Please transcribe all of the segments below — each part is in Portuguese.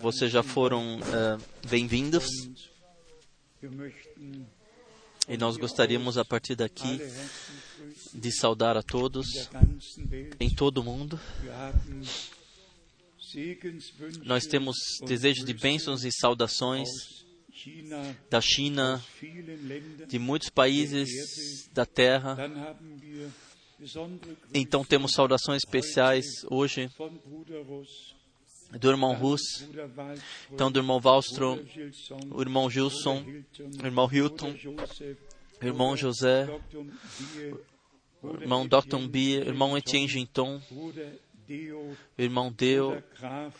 Vocês já foram eh, bem-vindos. E nós gostaríamos a partir daqui de saudar a todos em todo o mundo. Nós temos desejos de bênçãos e saudações da China, de muitos países da Terra. Então temos saudações especiais hoje do irmão Rus, então do irmão Gilson, o irmão Gilson, o irmão Hilton, o irmão José, o irmão Dr. Bia, o irmão Etienne Ginton, irmão Deu,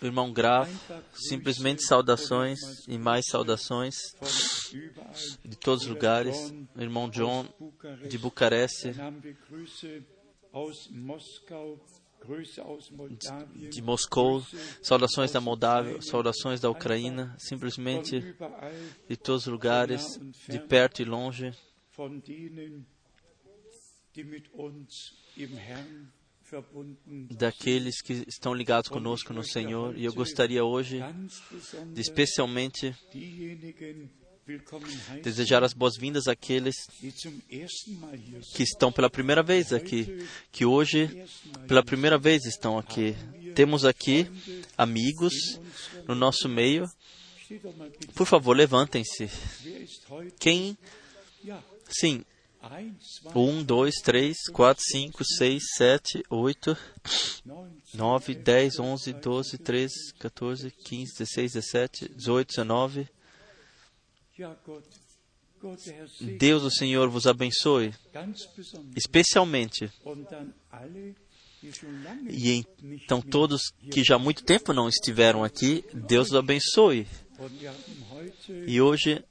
irmão Graf. Simplesmente saudações e mais saudações de todos os lugares. Irmão John de Bucareste, de Moscou, saudações da Moldávia, saudações da Ucrânia, simplesmente de todos os lugares, de perto e longe, daqueles que estão ligados conosco no Senhor. E eu gostaria hoje de especialmente desejar as boas-vindas àqueles que estão pela primeira vez aqui, que hoje pela primeira vez estão aqui. Temos aqui amigos no nosso meio. Por favor, levantem-se. Quem? Sim. Eins, zwei, Um, dois, três, quatro, cinco, seis, sete, oito, neun, nove, dez, onze, doze, treze, 14, 15, 16, 17, 18, 19. Ja, Gott, Gott, der Herr segne Deus, o Senhor, vos abençoe, especialmente. E então todos que já há muito tempo não estiveram aqui, Deus os abençoe. E hoje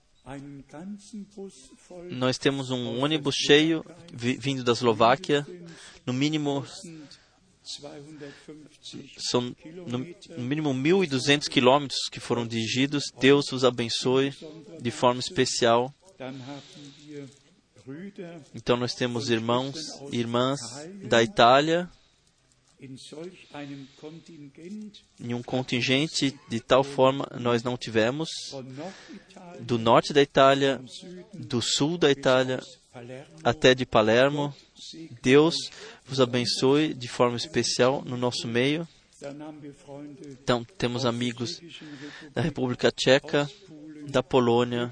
nós temos um ônibus cheio vi- vindo da Eslováquia, no mínimo 250 são no, mínimo 1.200 quilômetros que foram dirigidos. Deus os abençoe de forma especial. Então nós temos irmãos e irmãs da Itália em um contingente de tal forma nós não tivemos do norte da Itália, do sul da Itália até de Palermo. Deus vos abençoe de forma especial no nosso meio. Então temos amigos da República Tcheca, da Polônia,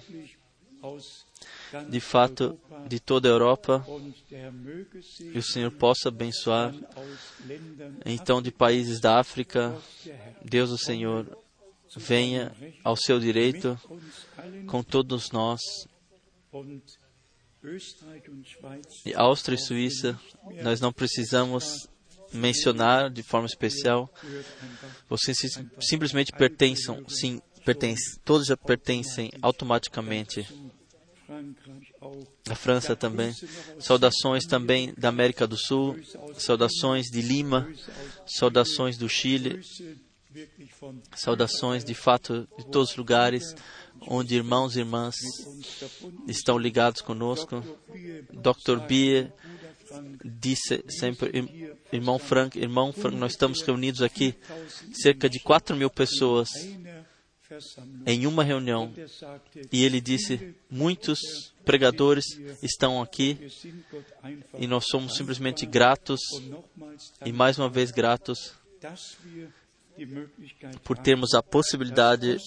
de fato de toda a Europa. E o Senhor possa abençoar então de países da África. Deus, o Senhor, venha ao seu direito com todos nós. E Áustria e Suíça, nós não precisamos mencionar de forma especial. Vocês sim- simplesmente pertencem, sim, pertencem, todos já pertencem automaticamente. Zu Frankreich auch. A França também. Saudações também da América do Sul, saudações de Lima, saudações do Chile, saudações de fato de todos os lugares onde irmãos e irmãs estão ligados conosco. Dr. Bia disse sempre, "Ir- irmão Frank, irmão Frank, nós estamos reunidos aqui, cerca de 4 mil pessoas. Em uma reunião. E ele disse, muitos pregadores estão aqui e nós somos simplesmente gratos e mais uma vez gratos por termos a possibilidade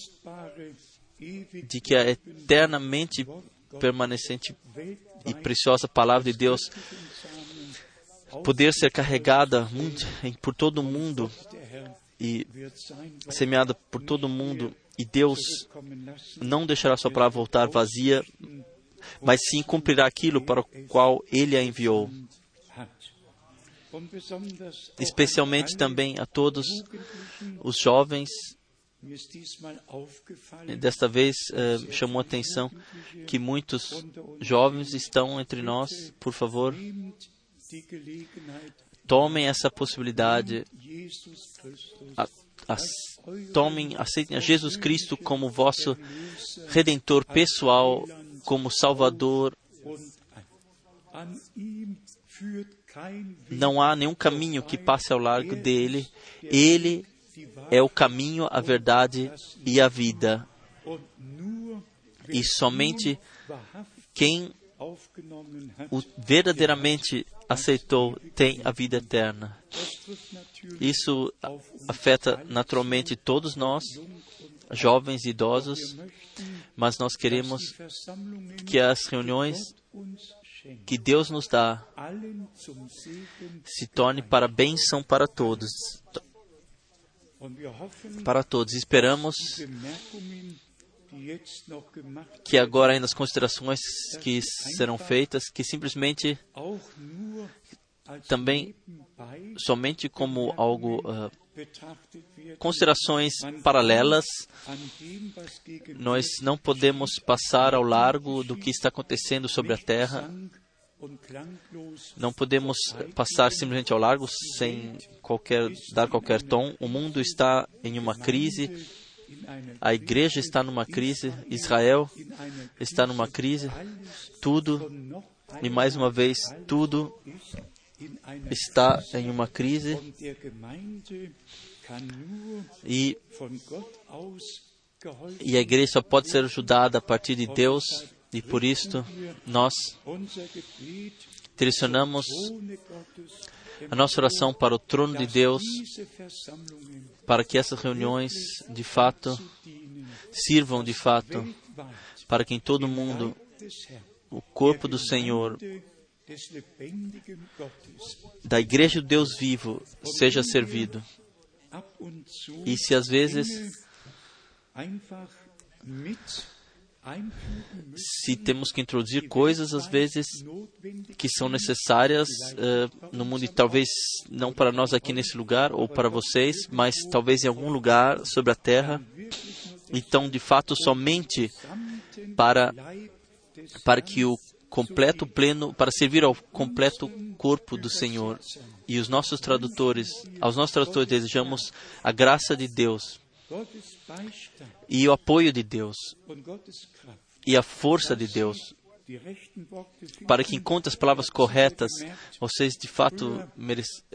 de que a eternamente permanecente e preciosa palavra de Deus poder ser carregada por todo o mundo e semeada por todo o mundo e Deus não deixará sua palavra voltar vazia, mas sim cumprirá aquilo para o qual Ele a enviou. Especialmente também a todos os jovens. Desta vez eh, chamou a atenção que muitos jovens estão entre nós. Por favor, tomem essa possibilidade, a- as- tomem, aceitem a Jesus Cristo como vosso redentor pessoal, como Salvador não há nenhum caminho que passe ao largo dele. Ele é o caminho, a verdade e a vida. E somente quem o verdadeiramente aceitou tem a vida eterna. Isso afeta naturalmente todos nós, jovens e idosos, mas nós queremos que as reuniões que Deus nos dá se torne para bênção para todos. Para todos. Esperamos que agora ainda as considerações que serão feitas, que simplesmente também somente como algo uh, considerações paralelas, nós não podemos passar ao largo do que está acontecendo sobre a Terra. Não podemos passar simplesmente ao largo sem qualquer, dar qualquer tom. O mundo está em uma crise, a igreja está numa crise, Israel está numa crise, tudo, e mais uma vez, tudo está em uma crise. E, e a igreja só pode ser ajudada a partir de Deus e por isto nós direcionamos a nossa oração para o trono de Deus, para que essas reuniões de fato sirvam de fato para que em todo o mundo o corpo do Senhor da Igreja do Deus vivo seja servido. E se às vezes se temos que introduzir coisas às vezes que são necessárias uh, no mundo e talvez não para nós aqui nesse lugar ou para vocês, mas talvez em algum lugar sobre a terra. Então, de fato, somente para para que o completo, pleno, para servir ao completo corpo do Senhor. E os nossos tradutores, aos nossos tradutores desejamos a graça de Deus e o apoio de Deus e a força de Deus para que encontre as palavras corretas. Vocês de fato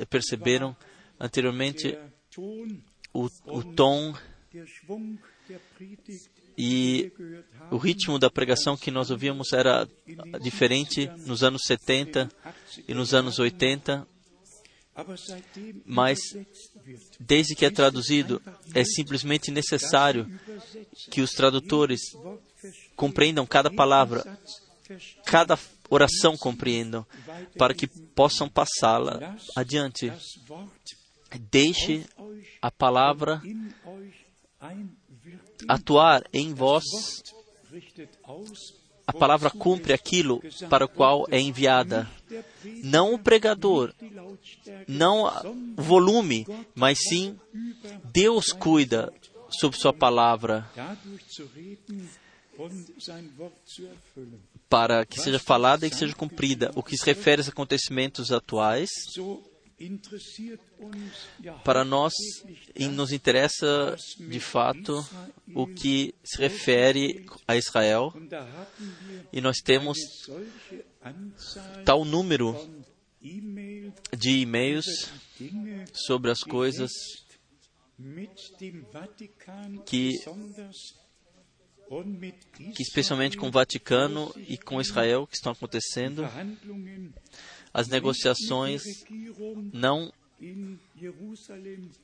perceberam anteriormente o, o tom e o ritmo da pregação que nós ouvíamos era diferente nos anos 70 e nos anos 80, mas desde que é traduzido, é simplesmente necessário que os tradutores compreendam cada palavra, cada oração compreendam, para que possam passá-la adiante. Deixe a palavra atuar em vós, a palavra cumpre aquilo para o qual é enviada. Não o pregador, não o volume, mas sim Deus cuida sobre sua palavra para que seja falada e que seja cumprida. O que se refere aos acontecimentos atuais, para nós, nos interessa de fato o que se refere a Israel, e nós temos tal número de e-mails sobre as coisas que, que especialmente com o Vaticano e com Israel que estão acontecendo, as negociações não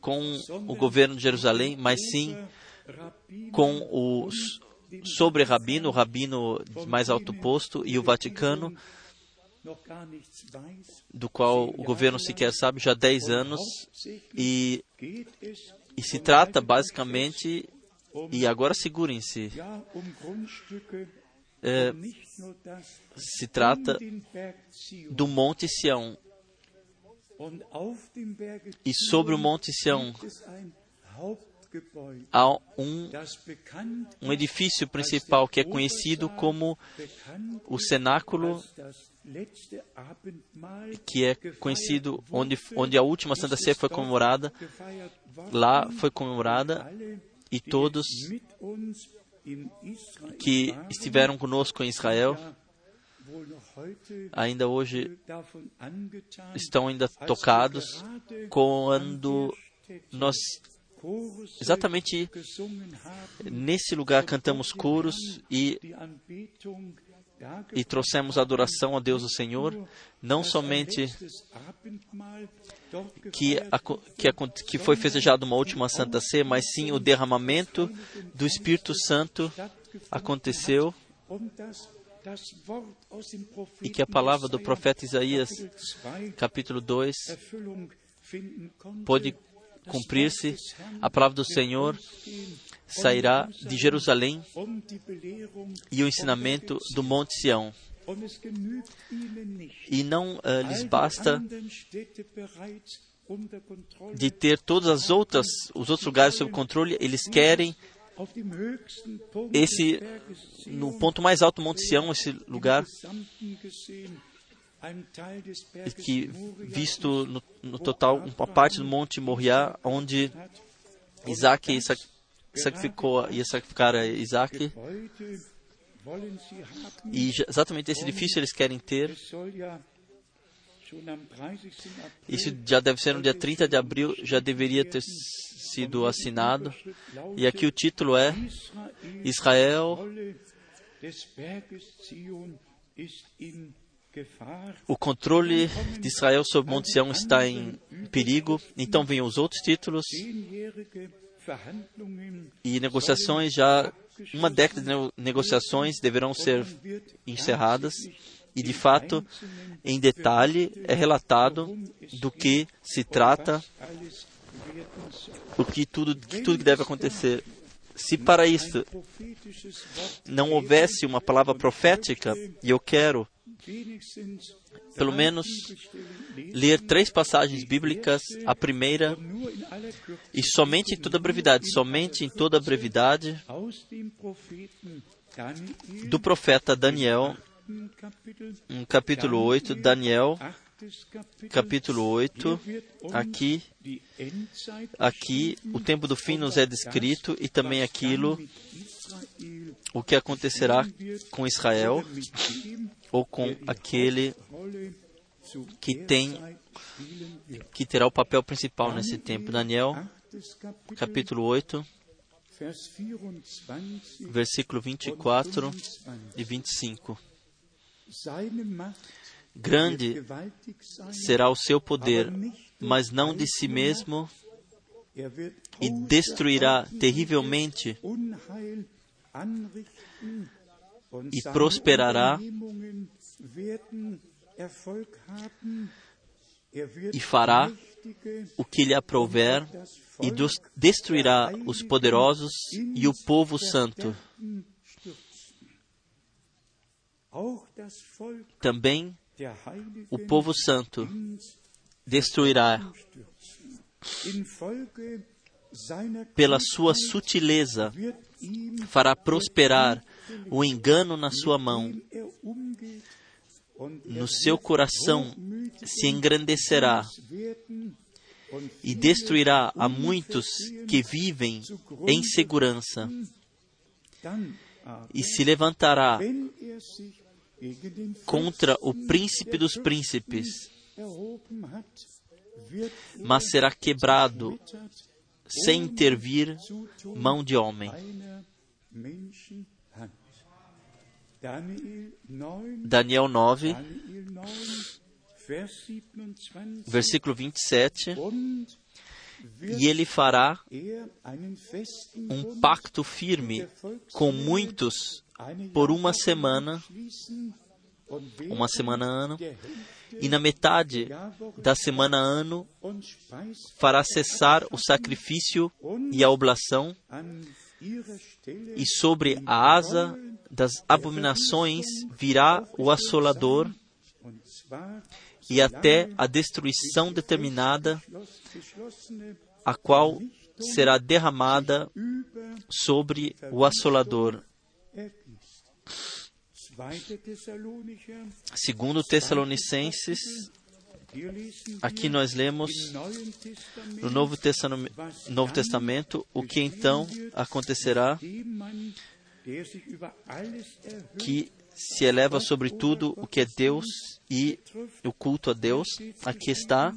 com o governo de Jerusalém, mas sim com o sobre rabino, o rabino mais alto posto e o Vaticano, do qual o governo sequer sabe já há 10 anos, e, e se trata basicamente, e agora segurem-se, é, se trata do Monte Sião. E sobre o Monte Sião há um, um edifício principal que é conhecido como o cenáculo, que é conhecido onde, onde a última Santa Ceia foi comemorada. Lá foi comemorada e todos que estiveram conosco em Israel, ainda hoje estão ainda tocados quando nós exatamente nesse lugar cantamos coros e e trouxemos adoração a Deus o Senhor, não somente que, que, que foi festejado uma última Santa Ceia, mas sim o derramamento do Espírito Santo aconteceu e que a palavra do profeta Isaías, capítulo 2, pode cumprir-se. A palavra do Senhor sairá de Jerusalém e o ensinamento do Monte Sião. E não uh, lhes basta de ter todas as outras os outros lugares sob controle, eles querem esse no ponto mais alto do Monte Sião, esse lugar que visto no, no total uma parte do Monte Moriá, onde Isaac sacrificou ia sacrificar Isaac e exatamente esse edifício eles querem ter. Isso já deve ser no dia 30 de abril, já deveria ter sido assinado. E aqui o título é Israel. O controle de Israel sobre o Monte Sião está em perigo. Então vêm os outros títulos e negociações já uma década de negociações deverão ser encerradas e de fato em detalhe é relatado do que se trata o que tudo que tudo deve acontecer se para isso não houvesse uma palavra profética e eu quero pelo menos ler três passagens bíblicas. A primeira, e somente em toda brevidade, somente em toda brevidade, do profeta Daniel, no capítulo 8, Daniel, capítulo 8, aqui, aqui o tempo do fim nos é descrito e também aquilo o que acontecerá com Israel ou com aquele que tem que terá o papel principal nesse tempo. Daniel, capítulo 8, versículo 24 e 25. Grande será o seu poder, mas não de si mesmo, e destruirá terrivelmente e prosperará e fará o que lhe aprouver e destruirá os poderosos e o povo santo. Também o povo santo destruirá pela sua sutileza, fará prosperar o engano na sua mão. No seu coração se engrandecerá e destruirá a muitos que vivem em segurança. E se levantará contra o príncipe dos príncipes, mas será quebrado sem intervir mão de homem. Daniel 9, versículo 27. E ele fará um pacto firme com muitos por uma semana, uma semana ano, e na metade da semana ano fará cessar o sacrifício e a oblação, e sobre a asa das abominações virá o assolador, e até a destruição determinada, a qual será derramada sobre o assolador. Segundo Tessalonicenses, aqui nós lemos no Novo Testamento, Novo Testamento o que então acontecerá que se eleva sobre tudo o que é Deus e o culto a Deus. Aqui está,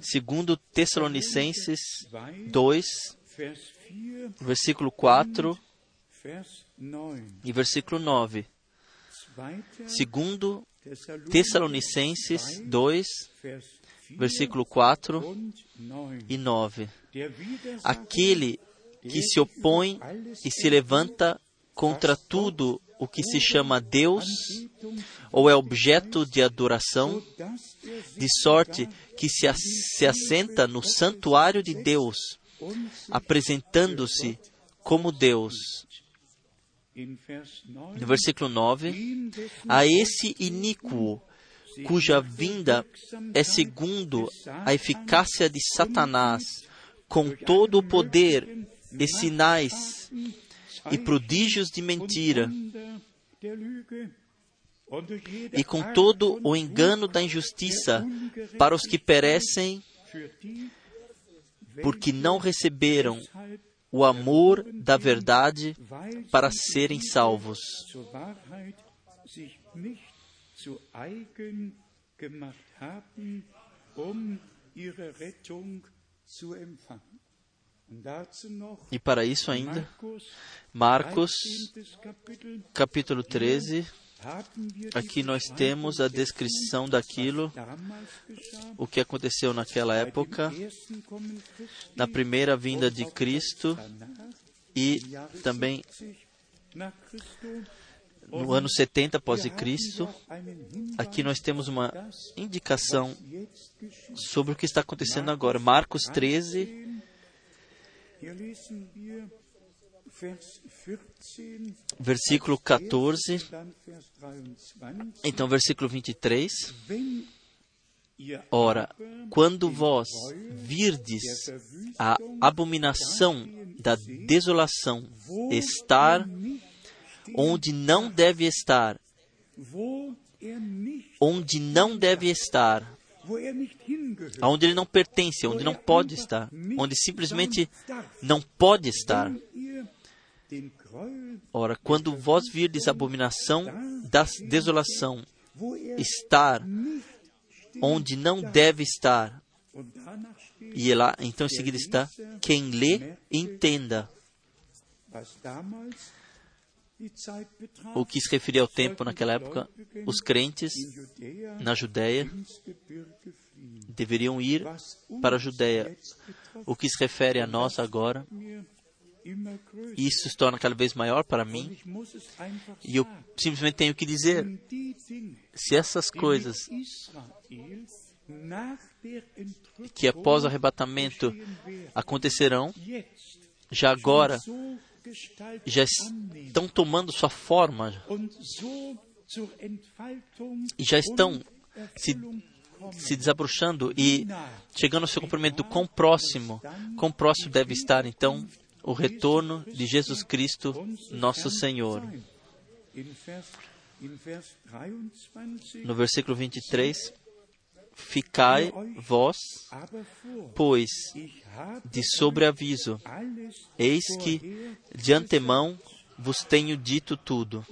segundo Tessalonicenses 2, Vers 4, versículo 4 Vers 9. E versículo 9. Zweiter Segundo Tessalonicenses 2, Vers 4 versículo 4 und 9. e 9. Der Widersacher Aquele que se opõe e se levanta contra tudo o que se chama Deus ou é objeto de adoração, er de sorte que se, se assenta no santuário de Deus, apresentando-se como Deus. In Vers 9 No versículo 9, ihm dessen a esse iníquo, cuja vinda é segundo a eficácia de Satanás, com todo o poder e sinais e prodígios de mentira, e com todo o engano da injustiça para os que perecem, porque não receberam o amor da verdade para serem salvos. E para isso ainda, Marcos 13. Kapitel, capítulo 13, haben wir aqui nós temos a descrição daquilo, o que aconteceu naquela época, na primeira vinda de Cristo e também 70 nach Christus, no ano 70 após Cristo. Aqui nós temos uma indicação sobre o que está acontecendo agora. Marcos 13, versículo 14, dann Vers 23. então versículo 23. Wenn ihr Ora, quando vós virdes a abominação da desolação estar onde não deve estar, onde não deve estar, aonde ele não pertence, onde não pode estar, onde simplesmente não pode estar. Ora, quando vós virdes a abominação da desolação estar onde não deve estar, e lá, então em seguida está, quem lê, entenda. O que se referia ao tempo naquela época, os crentes na Judéia deveriam ir para a Judéia. O que se refere a nós agora. Isso se torna cada vez maior para mim, e eu simplesmente tenho que dizer: se essas coisas que após o arrebatamento acontecerão, já agora já estão tomando sua forma e já estão se, se desabrochando e chegando ao seu cumprimento. Quão próximo, quão próximo deve estar então o retorno de Jesus Cristo, nosso Senhor. In Vers, in Vers 23, No versículo 23, ficai vós, pois, de sobreaviso, eis que de antemão vos tenho dito tudo.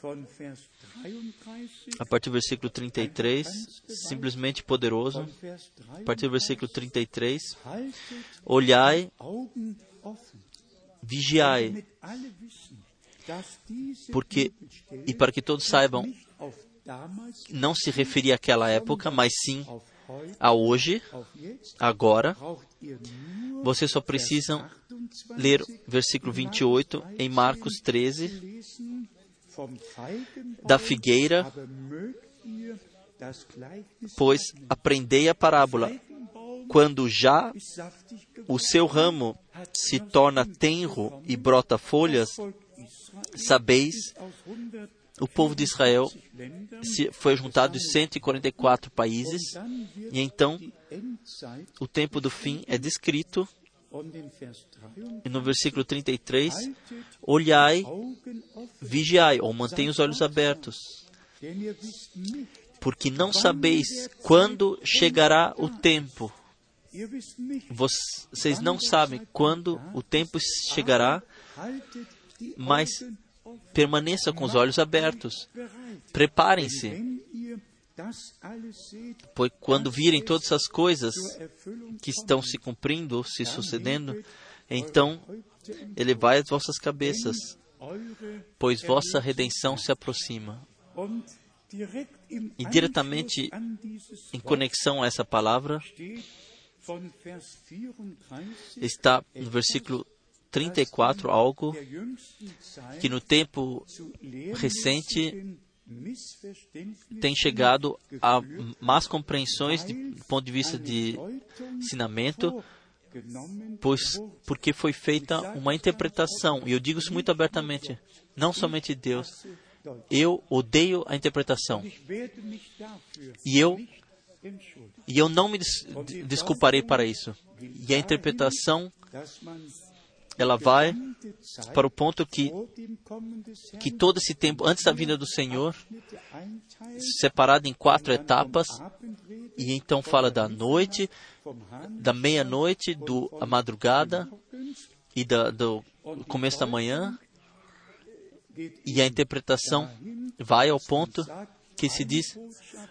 Und dann von Vers 33, A partir do versículo 33, simplesmente poderoso. A partir do versículo 33, haltet olhai, vigiai, porque, e para que todos saibam, não se referia àquela época, mas sim a hoje, agora. Vocês só precisam ler versículo 28 em Marcos 13, lesen vom Feigenbaum, da figueira, pois aprendei a parábola. Quando já o seu ramo se torna tenro e brota folhas, sabeis, aus 100 o povo de Israel foi juntado de 144 países, e então o tempo do fim é descrito, und in Vers 3 e no versículo 33, haltet olhai, vigiai, ou mantenha os olhos abertos, porque não sabeis quando chegará o tempo. Vocês não sabem quando o tempo chegará, mas permaneça com os olhos abertos. Preparem-se, Pois quando virem todas as coisas que estão se cumprindo, se sucedendo, então elevai as vossas cabeças, pois vossa redenção se aproxima. E diretamente Em conexão a essa palavra, steht von Vers 34 está no versículo 34 algo que no tempo recente tem chegado a más compreensões de, do ponto de vista de ensinamento, pois porque foi feita uma interpretação, e eu digo isso muito abertamente, não somente Deus. Eu odeio a interpretação e eu e eu não me des, de- desculparei para isso. E a interpretação ela vai para o ponto que que todo esse tempo antes da vinda do Senhor separado em quatro etapas e então fala da noite, da meia-noite, do a madrugada e da, do começo da manhã e a interpretação vai ao ponto que se diz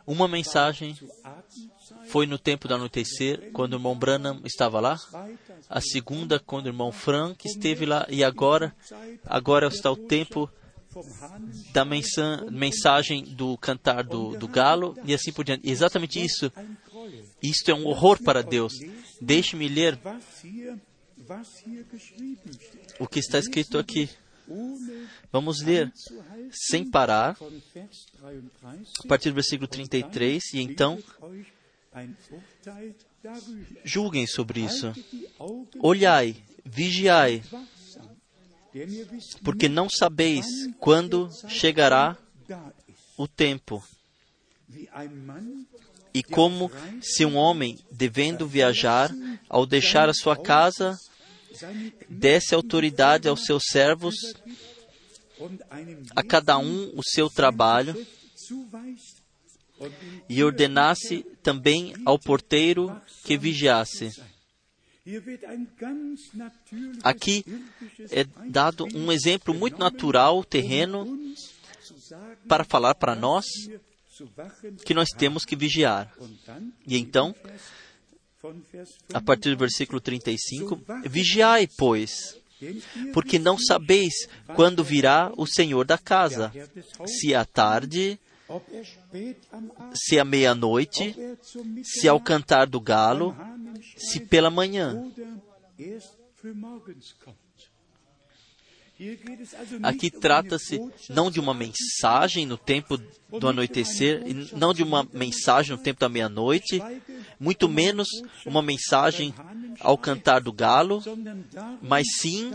uma mensagem foi no tempo do anoitecer quando o irmão Branham estava lá, a segunda quando o irmão Frank esteve lá e agora agora está o tempo da mensa- mensagem do cantar do, do galo e assim por diante. Exatamente isso, isto é um horror para Deus. Deixe-me ler o que está escrito aqui. Vamos ler sem parar, von Vers 33 a partir do versículo 33, e então julguem sobre isso. Olhai, vigiai, porque não sabeis quando chegará o tempo. E como se um homem, devendo viajar, ao deixar a sua casa, desse autoridade aos seus servos, a cada um o seu trabalho, e ordenasse também ao porteiro que vigiasse. Aqui é dado um exemplo muito natural, terreno, para falar para nós que nós temos que vigiar. E então, a partir do versículo 35, vigiai, pois, 5, denn ihr porque não sabeis quando virá o Senhor da casa, se à tarde, se à meia-noite, se ao cantar do galo, se pela manhã. Aqui trata-se não de uma mensagem no tempo do anoitecer, não de uma mensagem no tempo da meia-noite, muito menos uma mensagem ao cantar do galo, mas sim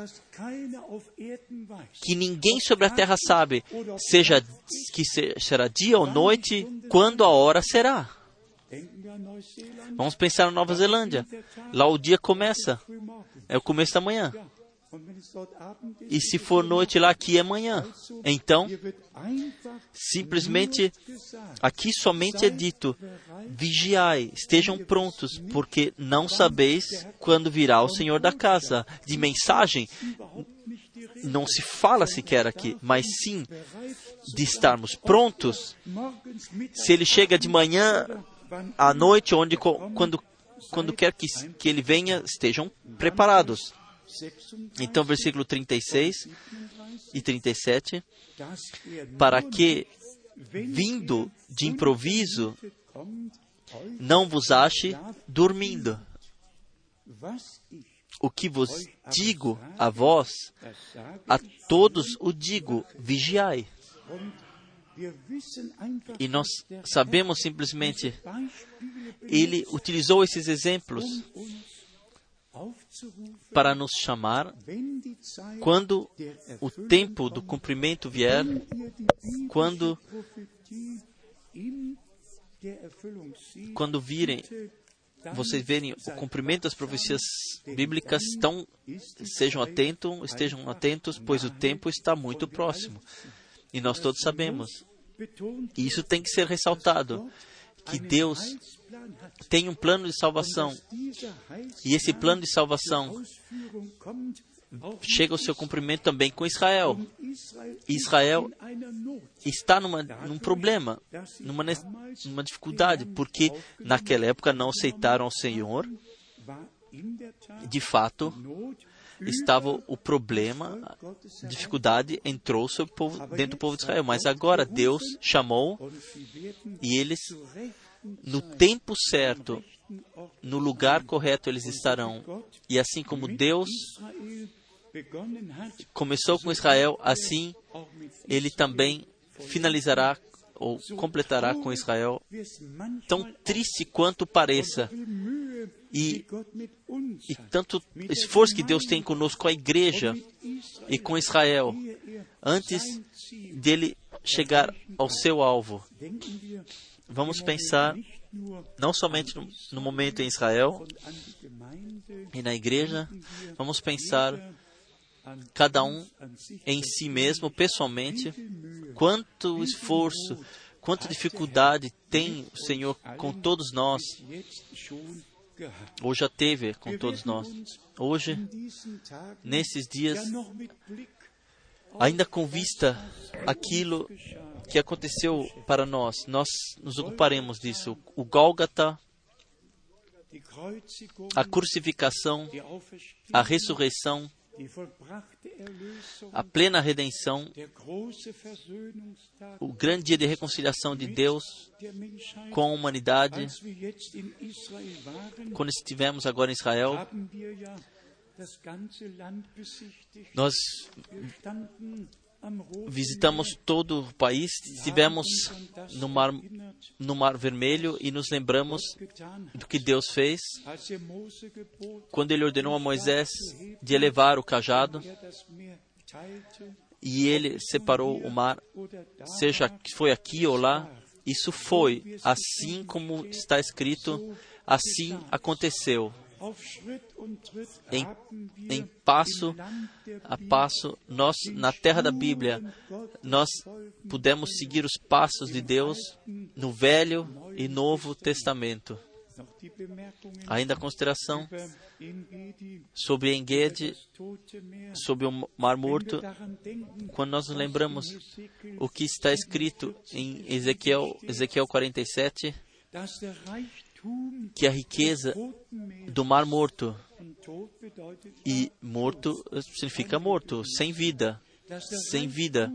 que ninguém sobre a terra sabe, seja que se- será dia ou noite, quando a hora será. Vamos pensar na Nova Zelândia. Lá o dia começa, é o começo da manhã. E se for noite lá, aqui é manhã. Então, simplesmente aqui somente é dito: vigiai, estejam prontos, porque não sabeis quando virá o Senhor da casa. De mensagem, não se fala sequer aqui, mas sim de estarmos prontos. Se ele chega de manhã, à noite, onde quando quando quer que, que ele venha, estejam preparados. 36, Então, versículo 36 e 37, dass er para que, vindo de improviso, não vos ache dormindo. O que vos digo a vós, a todos o digo, vigiai. E nós sabemos simplesmente, ele utilizou esses exemplos para nos chamar quando o tempo do cumprimento vier, quando- quando virem, vocês verem o cumprimento das profecias bíblicas, tão, sejam atentos, estejam atentos, pois o tempo está muito próximo. E nós todos sabemos. E isso tem que ser ressaltado, que Deus tem um plano de salvação e esse plano de salvação chega ao seu cumprimento também com Israel. Israel está numa, num problema, numa, numa dificuldade, porque naquela época não aceitaram o Senhor. De fato, estava o problema, a dificuldade entrou povo, dentro do povo de Israel. Mas agora Deus chamou e eles, no tempo certo, no lugar correto, eles estarão. E assim como Deus começou com Israel, assim ele também finalizará ou completará com Israel, tão triste quanto pareça. E, e tanto esforço que Deus tem conosco, com a igreja e com Israel, antes dele chegar ao seu alvo. Vamos pensar não somente no, no momento em Israel e na igreja, vamos pensar cada um em si mesmo, pessoalmente, quanto esforço, quanta dificuldade tem o Senhor com todos nós, ou já teve com todos nós. Hoje, nesses dias, ainda com vista aquilo que aconteceu para nós, nós nos ocuparemos disso. O Gólgata, a crucificação, a ressurreição, a plena redenção, o grande dia de reconciliação de Deus com a humanidade. Quando estivemos agora em Israel, nós visitamos todo o país, estivemos no mar, no mar Vermelho e nos lembramos do que Deus fez quando Ele ordenou a Moisés de elevar o cajado e ele separou o mar, seja que foi aqui ou lá. Isso foi assim como está escrito, assim aconteceu em, em passo a passo, nós, na terra da Bíblia, nós pudemos seguir os passos de Deus no Velho e Novo Testamento. Ainda a consideração sobre Engedi, sobre o Mar Morto, quando nós nos lembramos o que está escrito em Ezequiel, Ezequiel 47, que a riqueza do mar morto, e morto significa morto, sem vida, sem vida,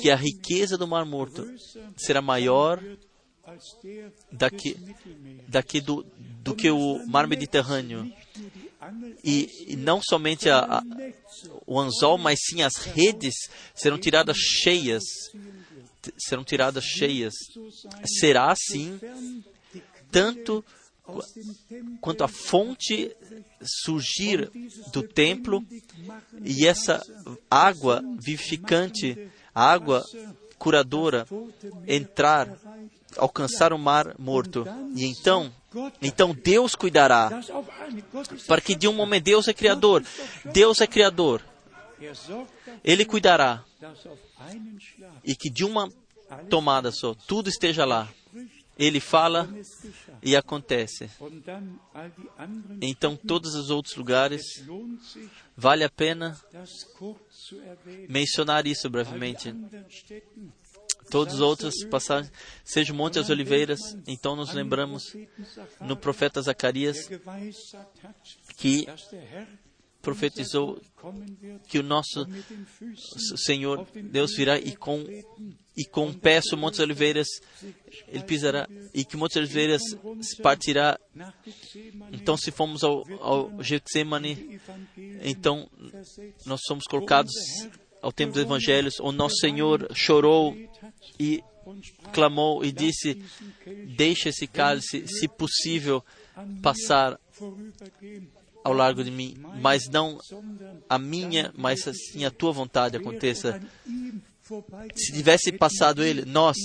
que a riqueza do mar morto será maior daqui, daqui do, do que o mar Mediterrâneo. E, e não somente a, a, o anzol, mas sim as redes serão tiradas cheias. Serão tiradas cheias. Será assim tanto quanto a fonte surgir do templo e essa água vivificante, água curadora entrar, alcançar o mar morto. E então, então Deus cuidará. Para que de um momento Deus é criador, Deus é criador. Ele cuidará. E que de uma tomada só tudo esteja lá. Ele fala e acontece. Então, todos os outros lugares, vale a pena mencionar isso brevemente. Todos os outros passagens, seja o Monte das Oliveiras, então nos lembramos no profeta Zacarias que profetizou que o nosso Senhor Deus virá e com e com o pé sobre Montes Oliveiras ele pisará e que Montes Oliveiras partirá. Então, se formos ao, ao Getsemane, então nós somos colocados ao tempo dos Evangelhos, onde nosso Senhor chorou e clamou e disse: Deixa esse cálice, se possível, passar ao largo de mim, mas não a minha, mas assim a tua vontade aconteça. Se tivesse passado ele, nós,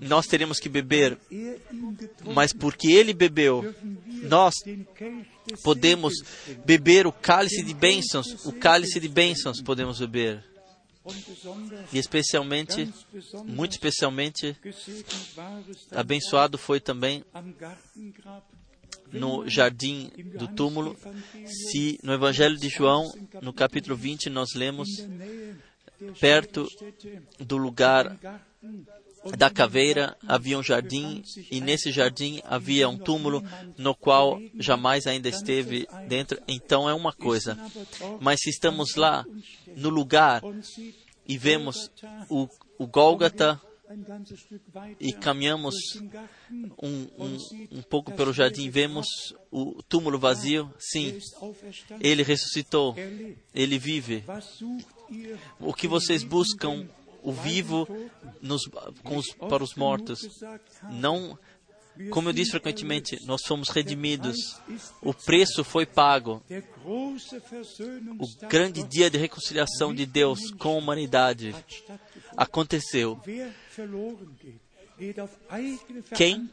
nós teríamos que beber, mas porque ele bebeu, nós podemos beber o cálice de bênçãos, o cálice de bênçãos podemos beber. E especialmente, muito especialmente, abençoado foi também no jardim do túmulo. Se no Evangelho de João, no capítulo 20, nós lemos perto do lugar da caveira havia um jardim e nesse jardim havia um túmulo no qual jamais ainda esteve dentro. Então é uma coisa. Mas se estamos lá no lugar e vemos o, o Gólgata e caminhamos um, um, um pouco pelo jardim, vemos o túmulo vazio. Sim, ele ressuscitou, ele vive. O que vocês buscam o vivo nos, os, para os mortos. Não, como eu disse frequentemente, nós fomos redimidos. O preço foi pago. O grande dia de reconciliação de Deus com a humanidade aconteceu. Quem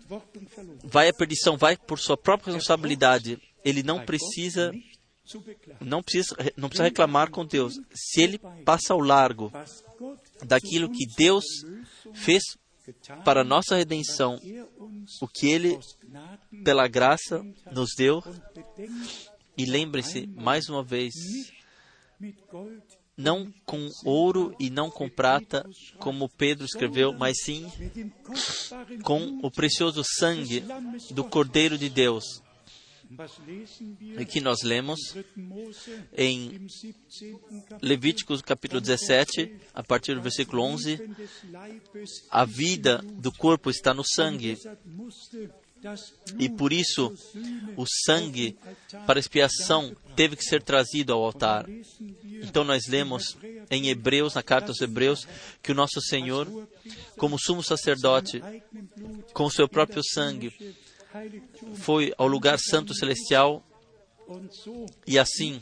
vai à perdição vai por sua própria responsabilidade. Ele não precisa não precisa, não precisa reclamar com Deus. Se ele passa ao largo daquilo que Deus fez para nossa redenção, o que Ele, pela graça, nos deu. E lembre-se, mais uma vez, não com ouro e não com prata, como Pedro escreveu, mas sim com o precioso sangue do Cordeiro de Deus Aqui nós lemos em Levíticos capítulo 17, a partir do versículo 11, a vida do corpo está no sangue. E por isso o sangue para expiação teve que ser trazido ao altar. Então nós lemos em Hebreus, na carta aos Hebreus, que o nosso Senhor, como sumo sacerdote, com o seu próprio sangue, foi ao lugar santo celestial e assim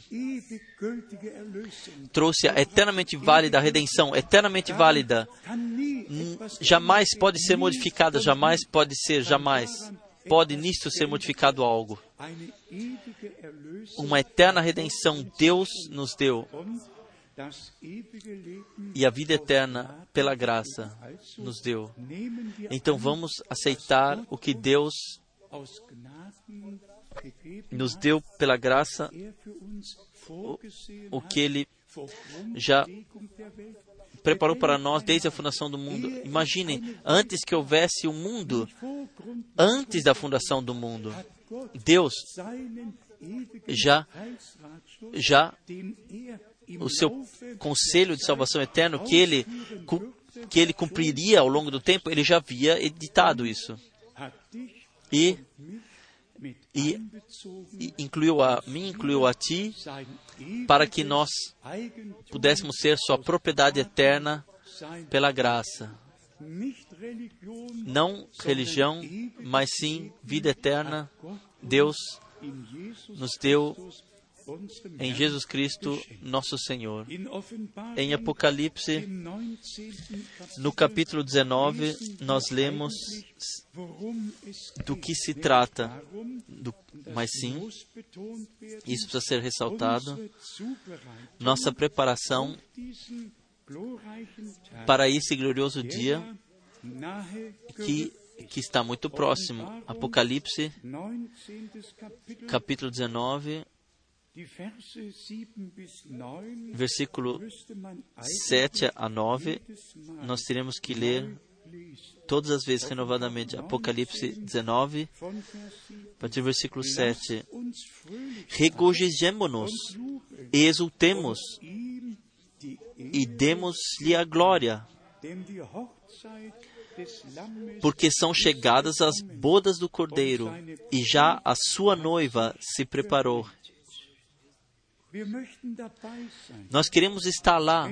trouxe a eternamente válida redenção, eternamente válida. Jamais pode ser modificada, jamais pode ser, jamais pode nisto ser modificado algo. Uma eterna redenção Deus nos deu. E a vida eterna, pela graça, nos deu. Então vamos aceitar o que Deus nos deu pela graça o, o que Ele já preparou para nós desde a fundação do mundo. Imaginem, antes que houvesse o um mundo, antes da fundação do mundo, Deus já, já o seu conselho de salvação eterno que ele que ele cumpriria ao longo do tempo, ele já havia editado isso e, e, e incluiu a mim, incluiu a ti, para que nós pudéssemos ser sua propriedade eterna pela graça. Não religião, mas sim vida eterna. Deus nos deu em Jesus Cristo, nosso Senhor. Em Apocalipse, no capítulo 19, nós lemos do que se trata, do, mas sim, isso precisa ser ressaltado, nossa preparação para esse glorioso dia que, que está muito próximo. Apocalipse, capítulo 19, versículo 7 a 9, nós teremos que ler todas as vezes renovadamente. Apocalipse 19, a partir do versículo 7. Regozijemo-nos e exultemos e demos-lhe a glória, porque são chegadas as bodas do Cordeiro e já a sua noiva se preparou. Nós queremos estar lá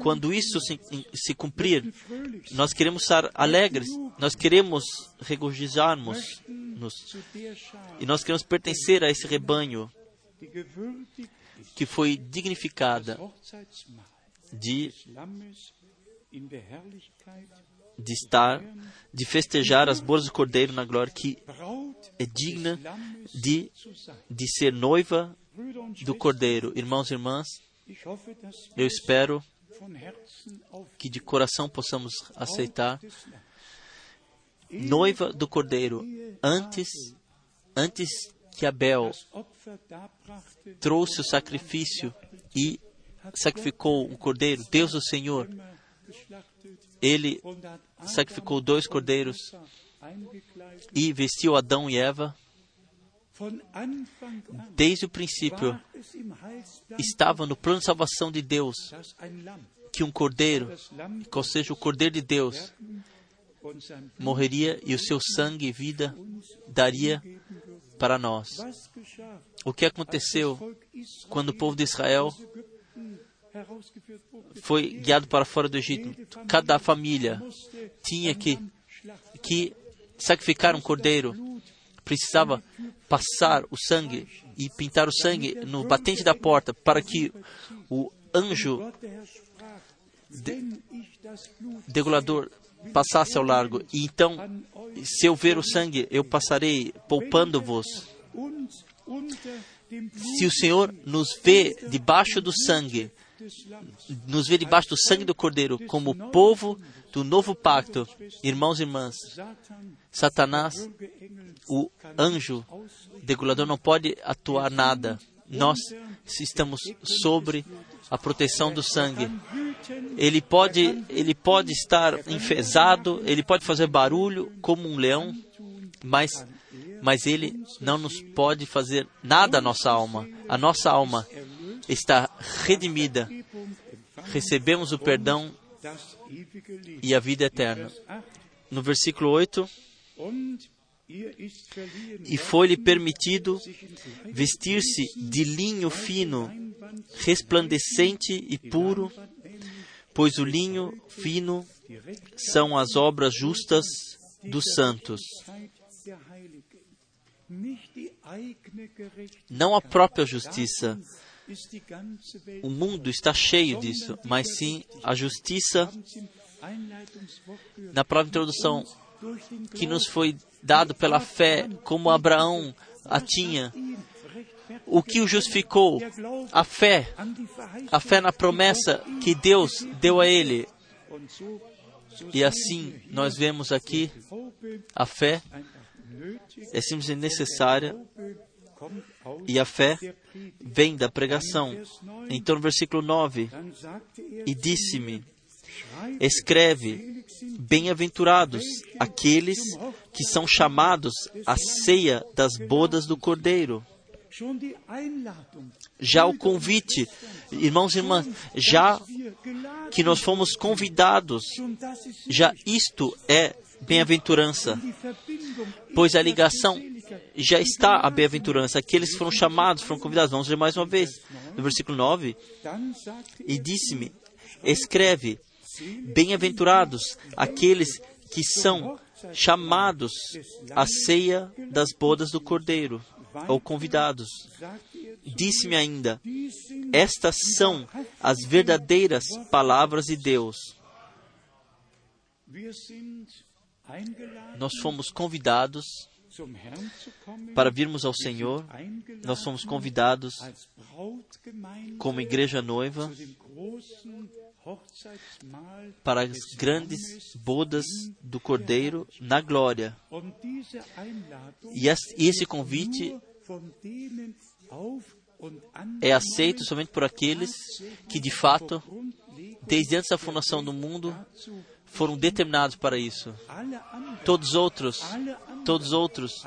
quando isso se, se, cumprir. Nós queremos estar alegres. Nós queremos regozijarmos nos e nós queremos pertencer a esse rebanho que foi dignificada de de estar, de festejar as boas do Cordeiro na glória, que é digna de, de ser noiva do Cordeiro. Irmãos e irmãs, eu espero que de coração possamos aceitar, noiva do Cordeiro, antes, antes que Abel trouxe o sacrifício e sacrificou um cordeiro, Deus o Senhor, ele sacrificou dois cordeiros e vestiu Adão e Eva. Desde o princípio estava no plano de salvação de Deus que um cordeiro, ou seja, o cordeiro de Deus, morreria e o seu sangue e vida daria para nós. O que aconteceu quando o povo de Israel foi guiado para fora do Egito? Cada família tinha que, que sacrificar um cordeiro, precisava passar o sangue e pintar o sangue no batente da porta para que o anjo degolador passasse ao largo. E então, se eu ver o sangue, eu passarei poupando-vos. Se o Senhor nos vê debaixo do sangue, nos vê debaixo do sangue do Cordeiro, como povo do novo pacto, irmãos e irmãs, Satan, Satanás, o anjo degolador, não pode atuar nada. Nós estamos sobre a proteção do sangue. Ele pode, ele pode estar enfesado, ele pode fazer barulho como um leão, mas, mas ele não nos pode fazer nada à nossa alma. A nossa alma está redimida. Recebemos o perdão e a vida eterna. Vers 8. No versículo 8, Und ihr ist verliehen e foi-lhe permitido vestir-se de linho fino, resplandecente e puro, pois o linho fino são as obras justas dos santos. Não a própria justiça. O mundo está cheio disso, mas sim a justiça, na própria introdução, que nos foi dado pela fé, como Abraão a tinha. O que o justificou? A fé, a fé na promessa que Deus deu a ele. E assim nós vemos aqui a fé é simplesmente necessária e a fé vem da pregação. Então, no versículo 9, Dann sagte er, e disse-me: Escreve, bem-aventurados aqueles que são chamados à ceia das bodas do Cordeiro. Já o convite, irmãos e irmãs, já que nós fomos convidados, já isto é bem-aventurança, pois a ligação já está a bem-aventurança. Aqueles que foram chamados, foram convidados. Vamos ler mais uma vez, no versículo 9. dann sagte E disse-me: Escreve, bem-aventurados aqueles que são chamados à ceia das bodas do Cordeiro, ou convidados. Disse-me ainda: Estas são as verdadeiras palavras de Deus. Nós fomos convidados para virmos ao Senhor. Nós fomos convidados como igreja noiva para as grandes bodas do Cordeiro na glória. E es- esse convite é aceito somente por aqueles que, de fato, desde antes da fundação do mundo, foram determinados para isso. Todos os outros, todos outros,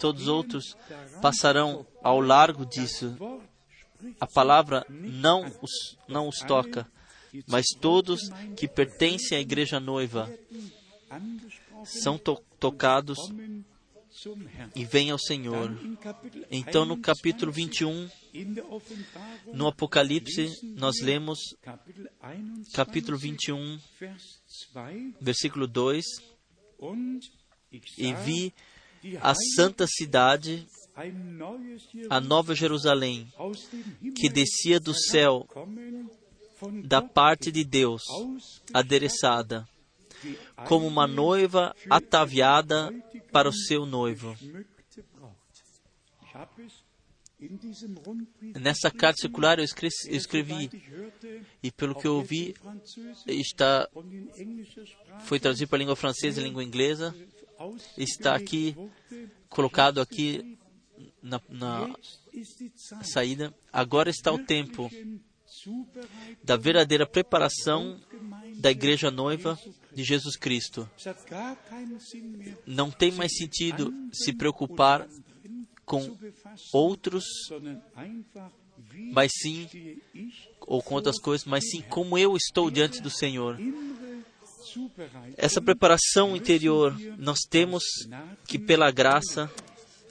todos os outros passarão ao largo disso. A palavra não os, não os toca, mas todos que pertencem à igreja noiva são to tocados e vêm ao Senhor. Então, no 21, capítulo 21, in der Offenbarung, no Apocalipse, nós lemos Kapitel 21, capítulo 21, Vers 2, versículo 2: und ich E vi a santa cidade, a nova Jerusalém, que descia do céu da parte de Deus, adereçada, como uma noiva ataviada para o seu noivo. Nessa carta circular eu escrevi, e pelo que eu ouvi está foi traduzido para a língua francesa e língua inglesa está aqui colocado aqui na, na saída. Agora está o tempo da verdadeira preparação da igreja noiva de Jesus Cristo. Não tem mais sentido se preocupar com outros, mas sim, ou com outras coisas, mas sim como eu estou diante do Senhor. Essa preparação interior nós temos que, pela graça,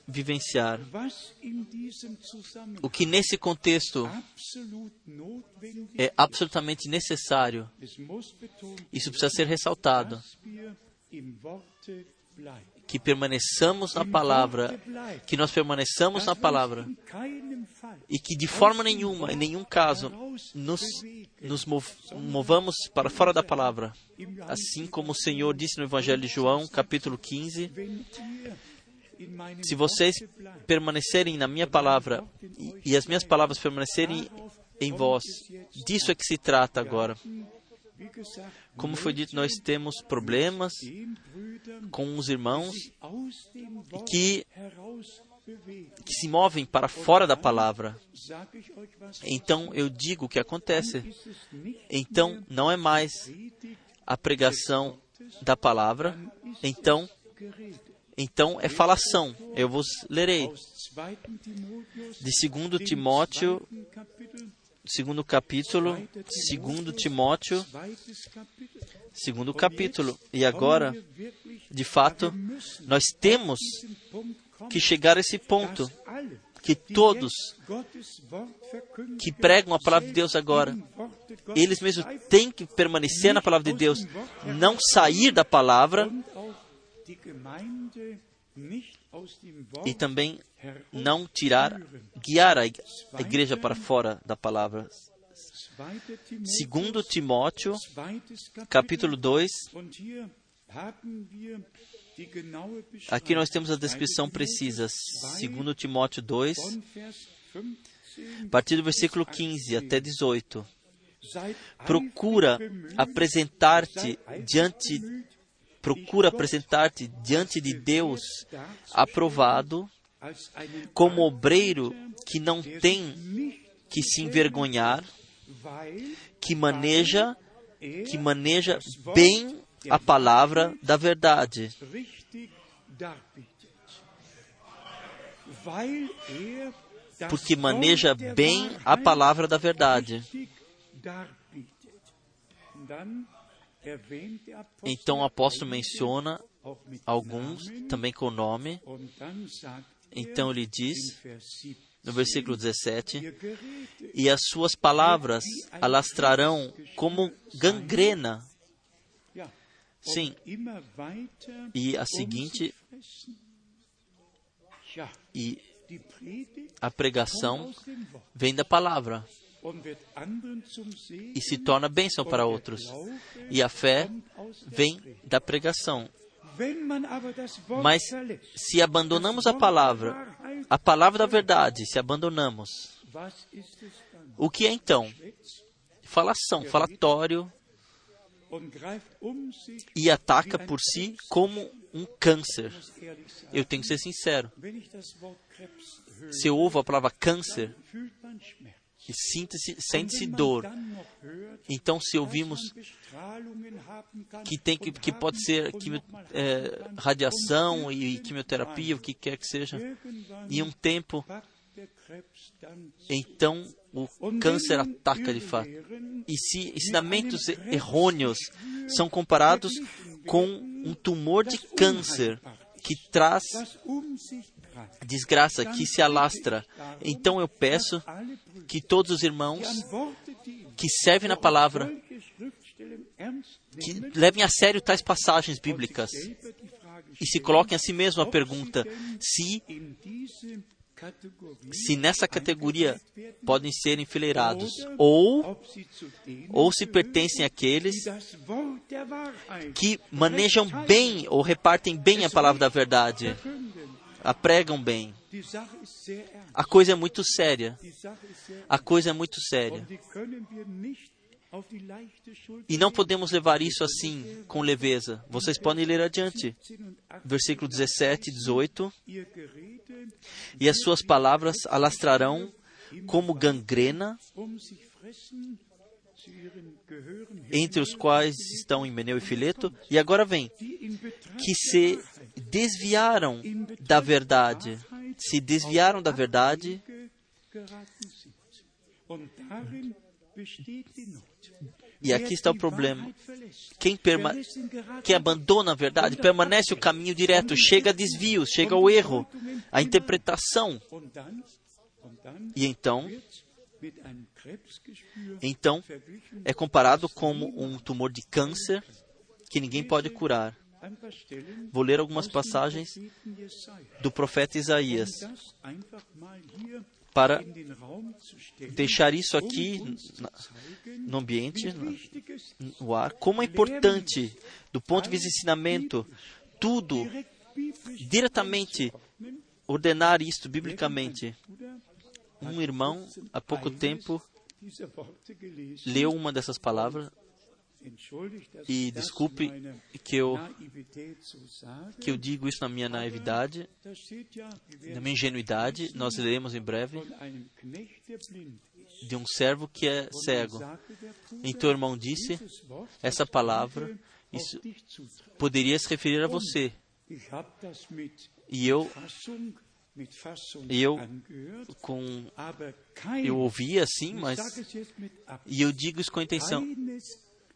vivenciar. O que nesse contexto é absolutamente necessário, isso precisa ser ressaltado, que permaneçamos na palavra, que nós permaneçamos na palavra e que de forma nenhuma, em nenhum caso, nos, nos movamos para fora da palavra. Assim como o Senhor disse no Evangelho de João, capítulo 15, se vocês permanecerem na minha palavra e, e as minhas palavras permanecerem em vós, disso é que se trata agora. Como foi dito, nós temos problemas com os irmãos que, que se movem para fora da palavra. Então eu digo o que acontece. Então não é mais a pregação da palavra. Então então é falação. Eu vos lerei. De 2 Timóteo, segundo capítulo, 2 Timóteo, segundo capítulo. E agora, de fato, nós temos que chegar a esse ponto que todos que pregam a palavra de Deus agora, eles mesmos têm que permanecer na palavra de Deus, não sair da palavra e também não tirar, guiar a igreja para fora da palavra. Segundo Timóteo, capítulo. 2, aqui nós temos a descrição precisa. Segundo Timóteo 2, a partir do versículo 15 até 18. Procura apresentar-te diante procura apresentar-te diante de Deus aprovado como obreiro que não tem que se envergonhar, que maneja que maneja bem a palavra da verdade. Porque maneja bem a palavra da verdade. Então o apóstolo menciona alguns também com nome. Então ele diz no versículo 17: E as suas palavras alastrarão como gangrena. Sim. E a seguinte. E a pregação vem da palavra e se torna bênção para outros. E a fé vem da pregação. Mas se abandonamos a palavra, a palavra da verdade, se abandonamos, o que é então? Falação, falatório, e ataca por si como um câncer. Eu tenho que ser sincero. Se eu ouvo a palavra câncer, e sente-se sente dor. Então, se ouvimos que tem que, que pode ser quimio, é, radiação e quimioterapia, o que quer que seja, em um tempo, então o câncer ataca de fato. E se ensinamentos errôneos são comparados com um tumor de câncer que traz desgraça que se alastra. Então eu peço que todos os irmãos que servem na palavra, que levem a sério tais passagens bíblicas e se coloquem a si mesmo a pergunta se se nessa categoria podem ser enfileirados ou ou se pertencem àqueles que manejam bem ou repartem bem a palavra da verdade, a pregam bem. A coisa é muito séria. A coisa é muito séria. E não podemos levar isso assim, com leveza. Vocês podem ler adiante. 17 und 18. Versículo 17 e 18. Ihr Gerede, E as suas palavras alastrarão como gangrena, entre os quais estão Himeneu e Fileto. E agora vem, que se desviaram da verdade. Se desviaram da verdade. E aqui está o problema. Quem, perma quem abandona a verdade permanece o caminho direto, chega a desvios, chega ao erro, à interpretação. E então, então é comparado como um tumor de câncer que ninguém pode curar. Vou ler algumas passagens do profeta Isaías para deixar isso aqui no ambiente, no ar, como é importante, do ponto de vista de ensinamento, tudo diretamente ordenar isto biblicamente. Um irmão, há pouco tempo, gelesen. leu uma dessas palavras e desculpe que eu, que eu digo isso na minha naividade, na minha ingenuidade. Nós leremos em breve ist. de um servo que é cego. Então o irmão disse: essa palavra, isso poderia se referir a você. E eu, Eu- com, eu ouvi assim, mas e eu digo isso com intenção. keines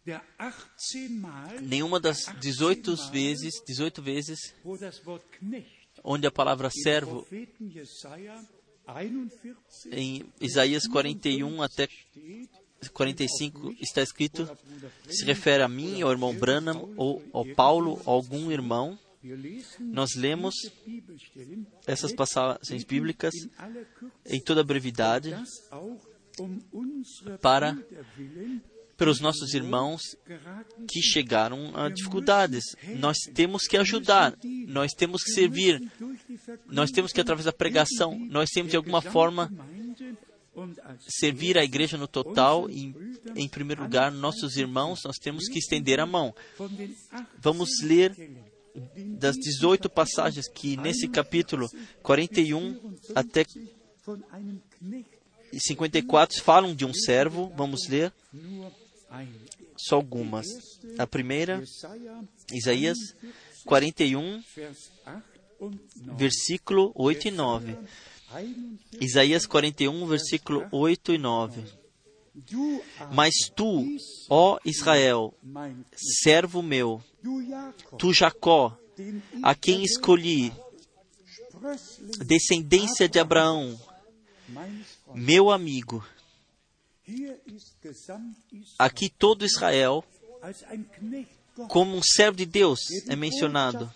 der 18 Mal, Nenhuma das 18 vezes, 18 vezes onde a palavra servo Propheten Jesaja 41 em Isaías 41 até steht, 45 está escrito se refere a mim, ao irmão Branham ou ao Paulo, ou algum irmão. Nós lemos essas passagens bíblicas em toda brevidade Para- pelos nossos irmãos que chegaram a dificuldades. Nós temos que ajudar, nós temos que servir, nós temos que, através da pregação, nós temos de alguma forma servir a igreja no total e, em primeiro lugar, nossos irmãos, nós temos que estender a mão. von den 18 Vamos ler das 18 passagens que nesse capítulo 41 até von einem Knecht 54 falam de um servo. Vamos ler só algumas. A primeira, Isaías 41, Vers 8 und 9. versículo 8 e 9. 41. Isaías 41, versículo 8 e 9. Du Mas tu, ó Israel, servo meu, tu Jacó, a quem escolhi, descendência de Abraão, meu amigo. Aqui todo Israel, como um servo de Deus, é mencionado,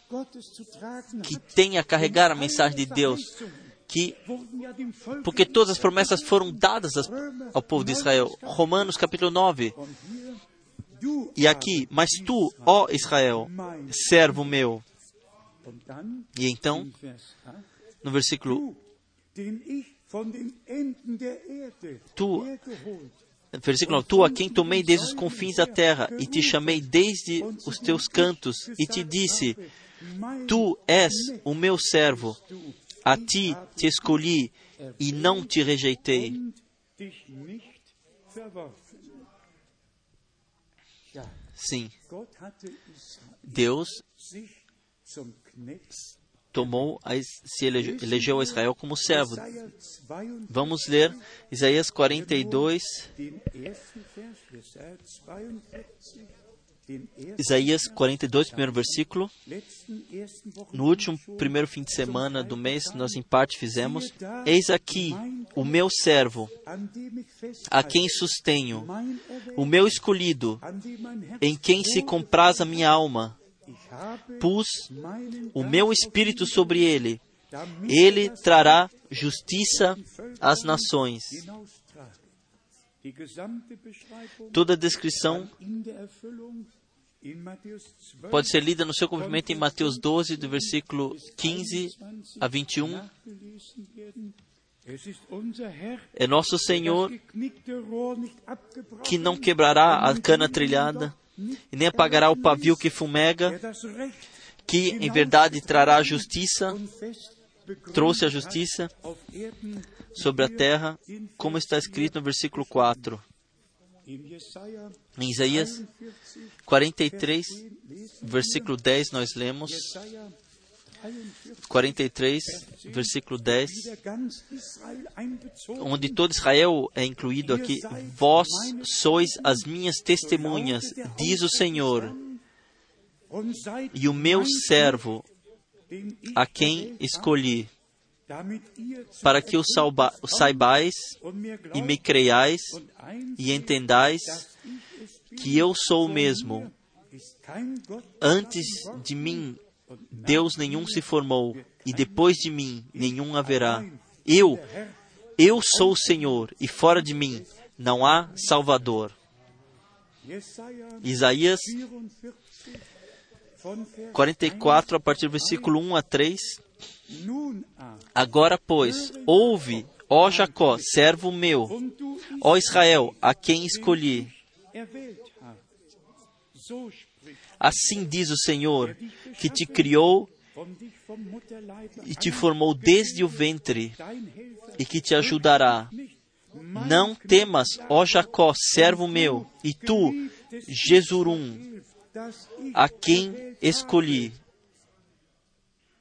que tem a carregar a mensagem de Deus, que porque todas as promessas foram dadas ao povo de Israel. Romanos capítulo 9. E aqui, mas tu, ó Israel, servo meu. E então, in Vers 8, no versículo, Tu- versículo 9, tu a quem tomei desde os confins da terra e te chamei desde os teus cantos e te disse, tu és o meu servo, a ti te escolhi e não te rejeitei. Sim, Deus tomou, a, se elege- elegeu a Israel como servo. Jesaja 42, Vamos ler Isaías 42, den ersten Vers, Jesaja 42, den ersten, Isaías 42, primeiro versículo. No último primeiro fim de semana do mês, nós em parte fizemos: Eis aqui o meu servo, a quem sustenho, o meu escolhido, em quem se compraz a minha alma. Pus o meu espírito sobre ele. Ele trará justiça às nações. Toda a descrição in der Erfüllung in Matthäus 12 pode ser lida no seu cumprimento em Mateus 12, do versículo 15 a 21. nachgelesen werden. Es ist unser Herr, É nosso Senhor que não quebrará a cana trilhada e nem apagará o pavio que fumega, que em verdade trará a justiça, trouxe a justiça sobre a terra, como está escrito no versículo 4. in Jesaja Em Isaías 43, 43, versículo 10, nós lemos. Jesaja 43, 43, versículo 10, wieder ganz Israel einbezogen. onde todo Israel é incluído aqui. Vós sois as minhas testemunhas, diz o Senhor, e o meu servo, a quem escolhi, para que o saibais e me creiais e entendais que eu sou o mesmo. Antes de mim, Deus nenhum se formou, e depois de mim, nenhum haverá. Eu, eu sou o Senhor, e fora de mim não há Salvador. Isaías 44 von Vers 44, a partir do versículo 1 a 3. 1. Nun a, Agora, pois, ouve, ó Jacó, servo meu, ó Israel, a quem escolhi. Assim diz o Senhor, que te criou e te formou desde o ventre, e que te ajudará. Não temas, ó Jacó, servo meu, e tu, Jesurum, a quem escolhi. habe.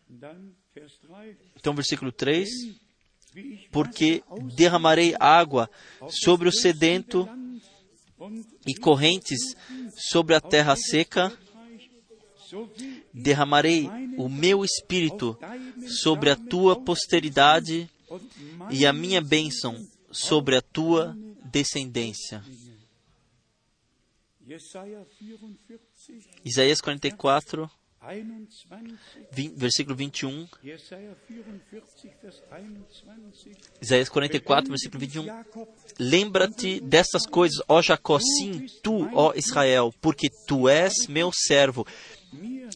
Dann Vers 3. Então, versículo 3: Wie ich Porque derramarei água sobre o sedento e correntes sobre a terra seca, derramarei o meu espírito sobre a tua posteridade e a minha bênção sobre a tua descendência. Jesaja 44, Isaías 44, 21. 20, versículo 21. Jesaja 44, Vers 21. Isaías 44, versículo 21. Jakob, Lembra-te destas coisas, ó Jacó, sim, tu, ó Israel, porque tu és meu servo.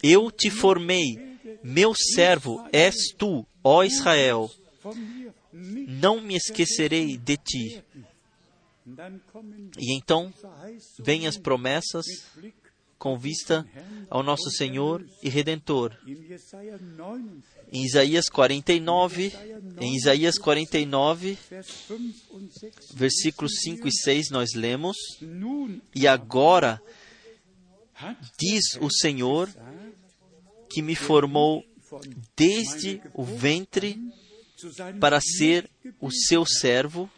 Eu te formei, meu servo és tu, ó Israel. Não me esquecerei de ti. E então vêm as promessas com vista ao nosso Senhor e Redentor. in Jesaja 49, Em Isaías 49, em Isaías 49, Vers 5 und 6. versículos 5 e 6 nós lemos: E agora diz o Senhor que me formou desde o ventre para ser o seu servo,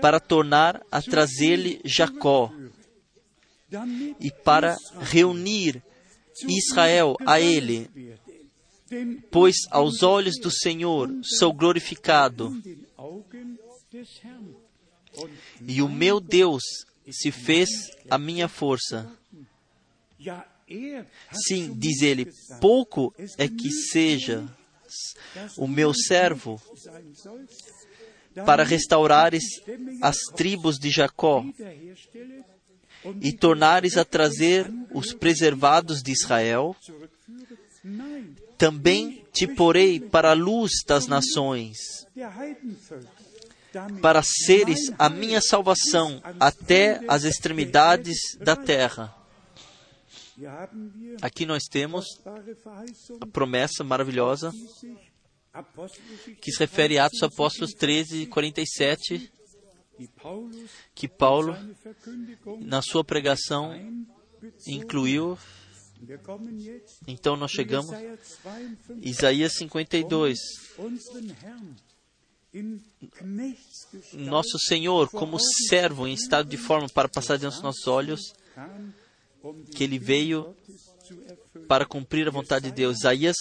para tornar a trazer-lhe Jacó e para reunir Israel a ele, pois aos olhos do Senhor sou glorificado e o meu Deus se fez a minha força. Sim, diz ele, pouco é que seja o meu servo para restaurares as tribos de Jacó e tornares a trazer os preservados de Israel. Também te porei para a luz das nações, para seres a minha salvação até as extremidades da terra. Aqui nós temos a promessa maravilhosa que se refere a Atos 13, Apóstolos 13, 47, die Paulus que Paulo, na sua pregação, incluiu. Então nós chegamos Jesaja 52, Isaías 52. unseren Herrn in Knechtsgestalt Nosso Senhor, como servo em estado de forma para passar diante dos nossos olhos, que ele veio para cumprir a vontade de Deus. Isaías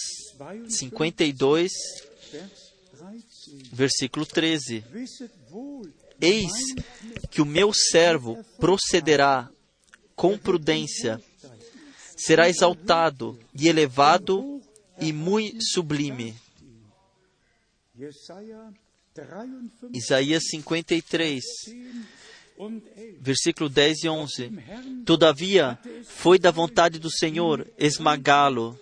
52, Vers 13. versículo 13. Eis que o meu servo procederá com prudência, será exaltado e elevado e muito sublime. Jesaja 53, Isaías 53, versículo 10 e 11. Todavia, foi da vontade do Senhor esmagá-lo,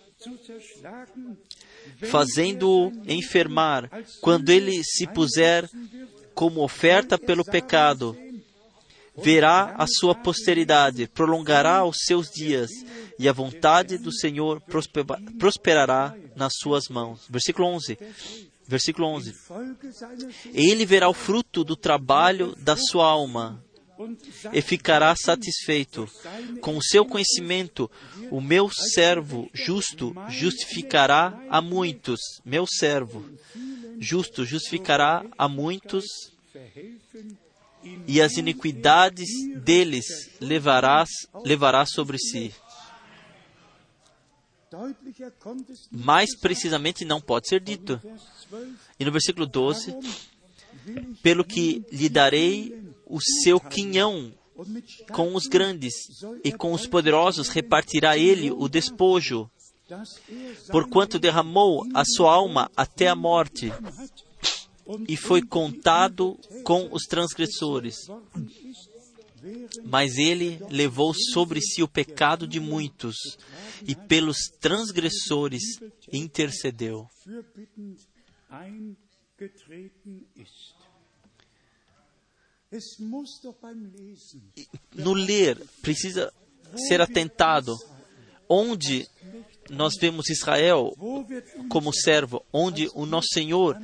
fazendo-o enfermar, quando ele se puser como oferta pelo pecado. Verá a sua posteridade, prolongará os seus dias, e a vontade do Senhor prosperará nas suas mãos. Versículo 11. Versículo 11. Ele verá o fruto do trabalho da sua alma e ficará satisfeito. Com o seu conhecimento, o meu servo justo justificará a muitos. Meu servo justo justificará a muitos e as iniquidades deles levarás, levará sobre si. Mais precisamente não pode ser dito. E no versículo 12, pelo que lhe darei o seu quinhão com os grandes, e com os poderosos repartirá ele o despojo, porquanto derramou a sua alma até a morte, e foi contado com os transgressores. Mas ele levou sobre si o pecado de muitos, e pelos transgressores intercedeu. No ler, precisa ser atentado. Onde nós vemos Israel como servo, onde o nosso Senhor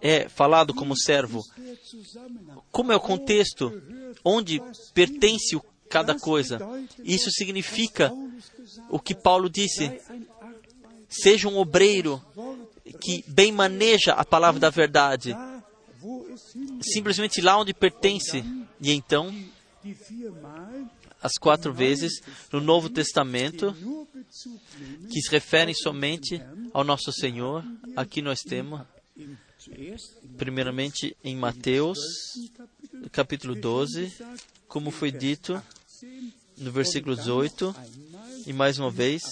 é falado como servo. Como é o contexto? Onde pertence cada coisa? Isso significa o que Paulo disse: seja um obreiro que bem maneja a palavra da verdade, simplesmente lá onde pertence. E então, as quatro vezes no Novo Testamento, que se referem somente ao nosso Senhor, aqui nós temos, primeiramente em Mateus, capítulo 12, como foi dito no versículo 18, e mais uma vez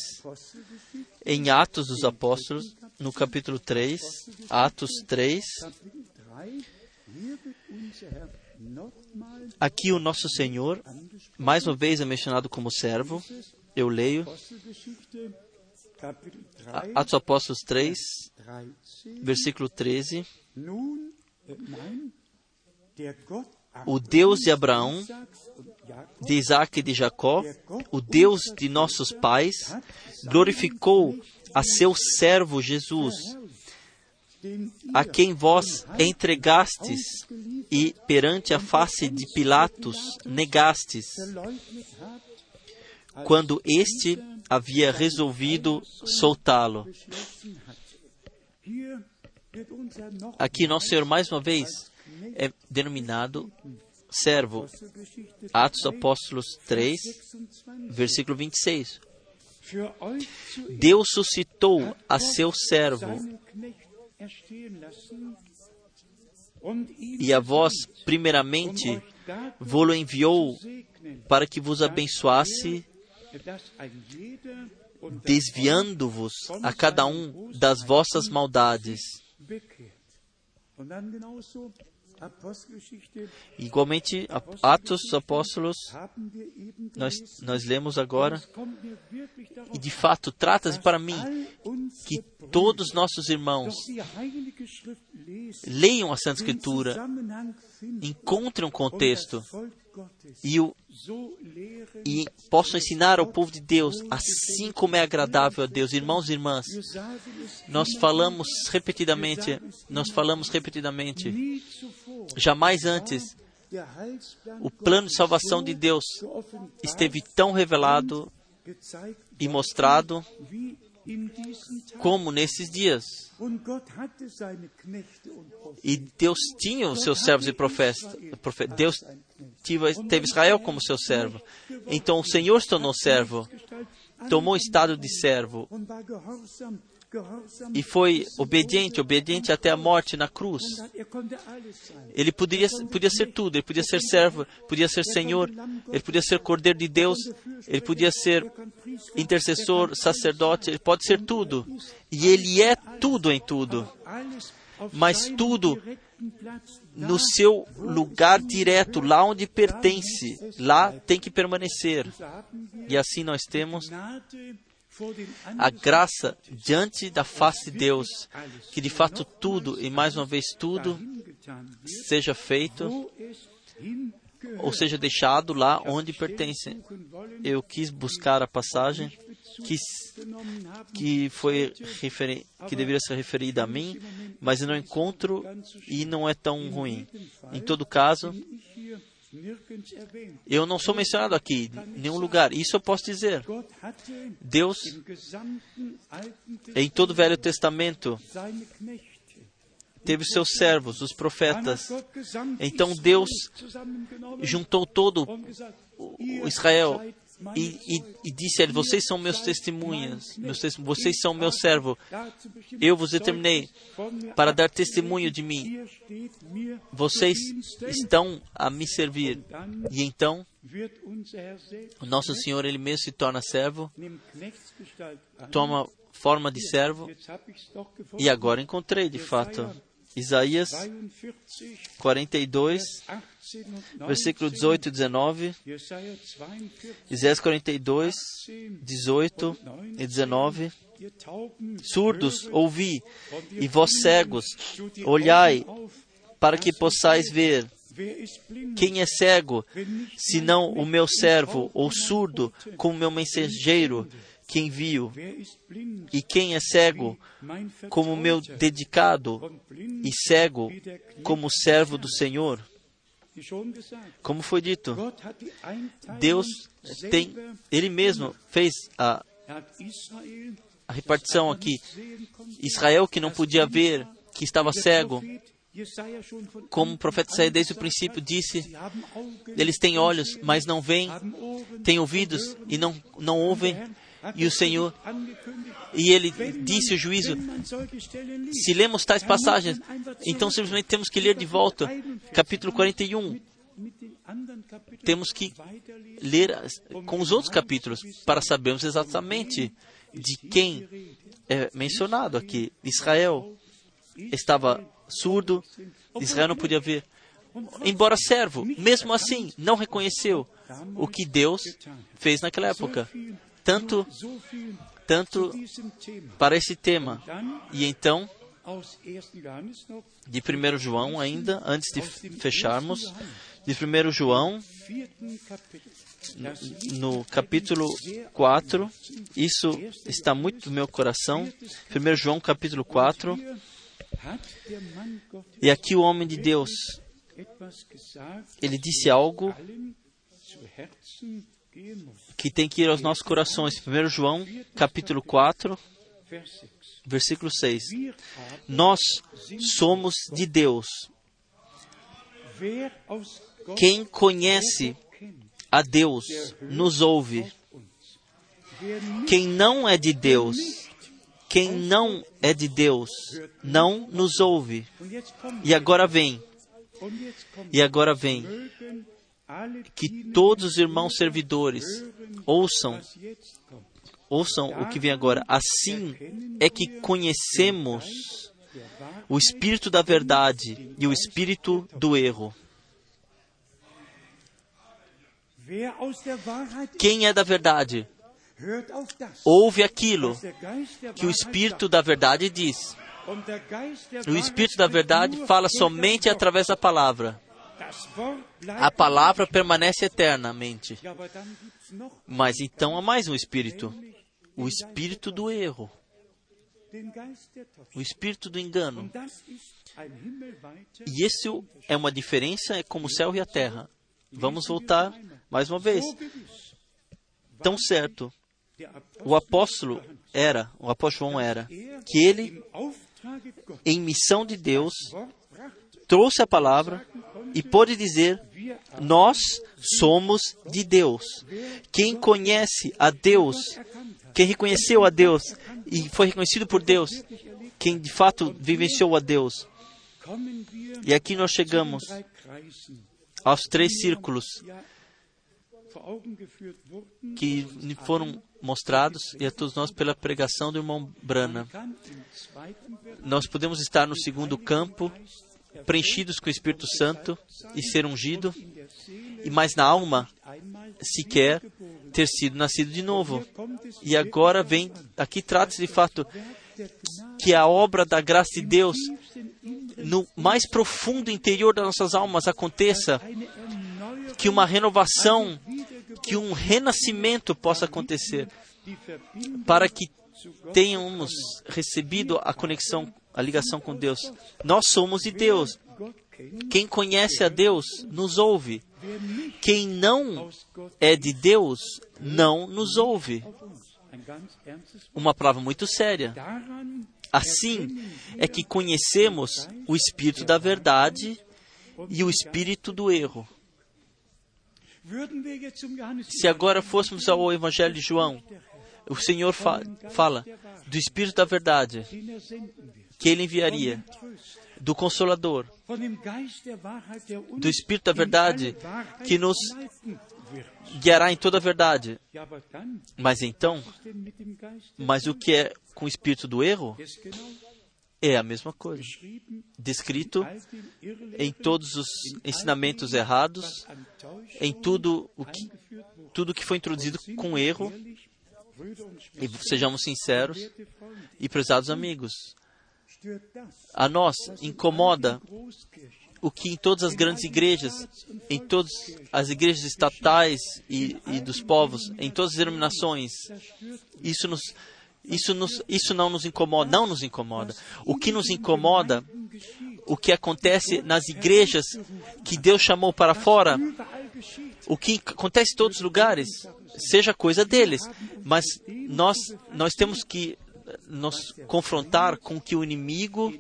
em Atos dos Apóstolos, no capítulo 3, Atos 3, Aqui o nosso Senhor, mais uma vez, é mencionado como servo. Eu leio Atos Apóstolos 3, versículo 13. O Deus de Abraão, de Isaac e de Jacó, o Deus de nossos pais, glorificou a seu servo Jesus, a quem vós entregastes e perante a face de Pilatos negastes, quando este havia resolvido soltá-lo. Aqui, nosso Senhor, mais uma vez, é denominado servo. Atos Apóstolos 3, versículo 26. Deus suscitou a seu servo e a vós, primeiramente, vou-lo enviou para que vos abençoasse, desviando-vos a cada um das vossas maldades. Igualmente, Atos dos Apóstolos, nós, nós lemos agora, e de fato trata-se para mim que todos nossos irmãos leiam a Santa Escritura, encontrem um contexto e, o, e possam ensinar ao povo de Deus assim como é agradável a Deus. Irmãos e irmãs, nós falamos repetidamente, nós falamos repetidamente, jamais antes o plano de salvação de Deus esteve tão revelado e mostrado como nesses dias. E Deus tinha os seus servos e profetas. Deus teve Israel como seu servo. Então o Senhor se tornou servo, tomou estado de servo e foi obediente, obediente até a morte na cruz. Ele poderia, podia ser tudo, ele podia ser servo, podia ser Senhor, ele podia ser Cordeiro de Deus, ele podia ser intercessor, sacerdote, ele pode ser tudo. E ele é tudo em tudo. Mas tudo no seu lugar direto, lá onde pertence, lá tem que permanecer. E assim nós temos a graça diante da face de Deus, que de fato tudo, e mais uma vez tudo, seja feito ou seja deixado lá onde pertence. Eu quis buscar a passagem que, que foi referi, que deveria ser referida a mim, mas eu não encontro e não é tão ruim. Em todo caso, eu não sou mencionado aqui, em nenhum lugar. Isso eu posso dizer. Deus, em todo o Velho Testamento, teve seus servos, os profetas. Então Deus juntou todo o Israel e, e, e, disse a ele: Vocês são meus testemunhas, meus vocês são meu servo. Eu vos determinei para dar testemunho de mim. Vocês estão a me servir. E então, o nosso Senhor, Ele mesmo se torna servo, toma forma de servo, e agora encontrei de fato. Isaías 42, versículo 18 e 19. Isaías 42, 18 e 19. Surdos, ouvi, e vós cegos, olhai, para que possais ver. Quem é cego, senão o meu servo, ou surdo, como meu mensageiro, que envio, e quem é cego, como meu dedicado, e cego, como servo do Senhor. Como foi dito, Deus tem, Ele mesmo fez a, a repartição aqui. Israel que não podia ver, que estava cego, como o profeta Isaías desde o princípio disse, eles têm olhos, mas não veem, têm ouvidos e não, não ouvem, e o Senhor, e ele disse o juízo: se lemos tais passagens, então simplesmente temos que ler de volta, capítulo 41. Temos que ler com os outros capítulos para sabermos exatamente de quem é mencionado aqui. Israel estava surdo, Israel não podia ver. Embora servo, mesmo assim, não reconheceu o que Deus fez naquela época tanto, tanto para esse tema. E então, de 1 João, ainda, antes de fecharmos, de 1 João, no capítulo 4, isso está muito no meu coração. 1 João, capítulo 4. E aqui o homem de Deus, ele disse algo que tem que ir aos nossos corações. 1 João, capítulo 4, versículo 6. Nós somos de Deus. Quem conhece a Deus nos ouve. Quem não é de Deus, quem não é de Deus, não nos ouve. E agora vem. E agora vem que todos os irmãos servidores ouçam ouçam o que vem agora. Assim é que conhecemos o espírito da verdade e o espírito do erro. Quem é da verdade? Ouve aquilo que o espírito da verdade diz. O espírito da verdade fala somente através da palavra a palavra permanece eternamente. Mas então há mais um espírito o espírito do erro, o espírito do engano. E isso é uma diferença, é como o céu e a terra. Vamos voltar mais uma vez. Tão certo, o apóstolo era, o apóstolo João era, que ele, em missão de Deus, trouxe a palavra e pôde dizer: Nós somos de Deus. Quem conhece a Deus, quem reconheceu a Deus e foi reconhecido por Deus, quem de fato vivenciou a Deus. E aqui nós chegamos aos três círculos. que foram mostrados e a todos nós pela pregação do irmão Brana. Nós podemos estar no segundo campo, preenchidos com o Espírito Santo e ser ungido, e mais na alma sequer ter sido nascido de novo. E agora vem, aqui trata-se de fato que a obra da graça de Deus no mais profundo interior das nossas almas aconteça, que uma renovação, que um renascimento possa acontecer, para que tenhamos recebido a conexão, a ligação com Deus. Nós somos de Deus. Quem conhece a Deus nos ouve. Quem não é de Deus não nos ouve. Uma palavra muito séria. Assim é que conhecemos o espírito da verdade e o espírito do erro. Se agora fôssemos ao Evangelho de João, o Senhor fa fala do espírito da verdade que ele enviaria, do Consolador, do Espírito da Verdade que nos guiará em toda a verdade. Mas então, mas o que é com o espírito do erro? É a mesma coisa. Descrito em todos os ensinamentos errados, em tudo o que, tudo que foi introduzido com erro. E sejamos sinceros e prezados amigos, a nós incomoda o que em todas as grandes igrejas, em todas as igrejas estatais e, e dos povos, em todas as denominações, isso nos, isso, nos, isso não nos incomoda, não nos incomoda. O que nos incomoda, o que acontece nas igrejas que Deus chamou para fora, o que acontece em todos os lugares, seja coisa deles, mas nós, nós temos que nos confrontar com o que o inimigo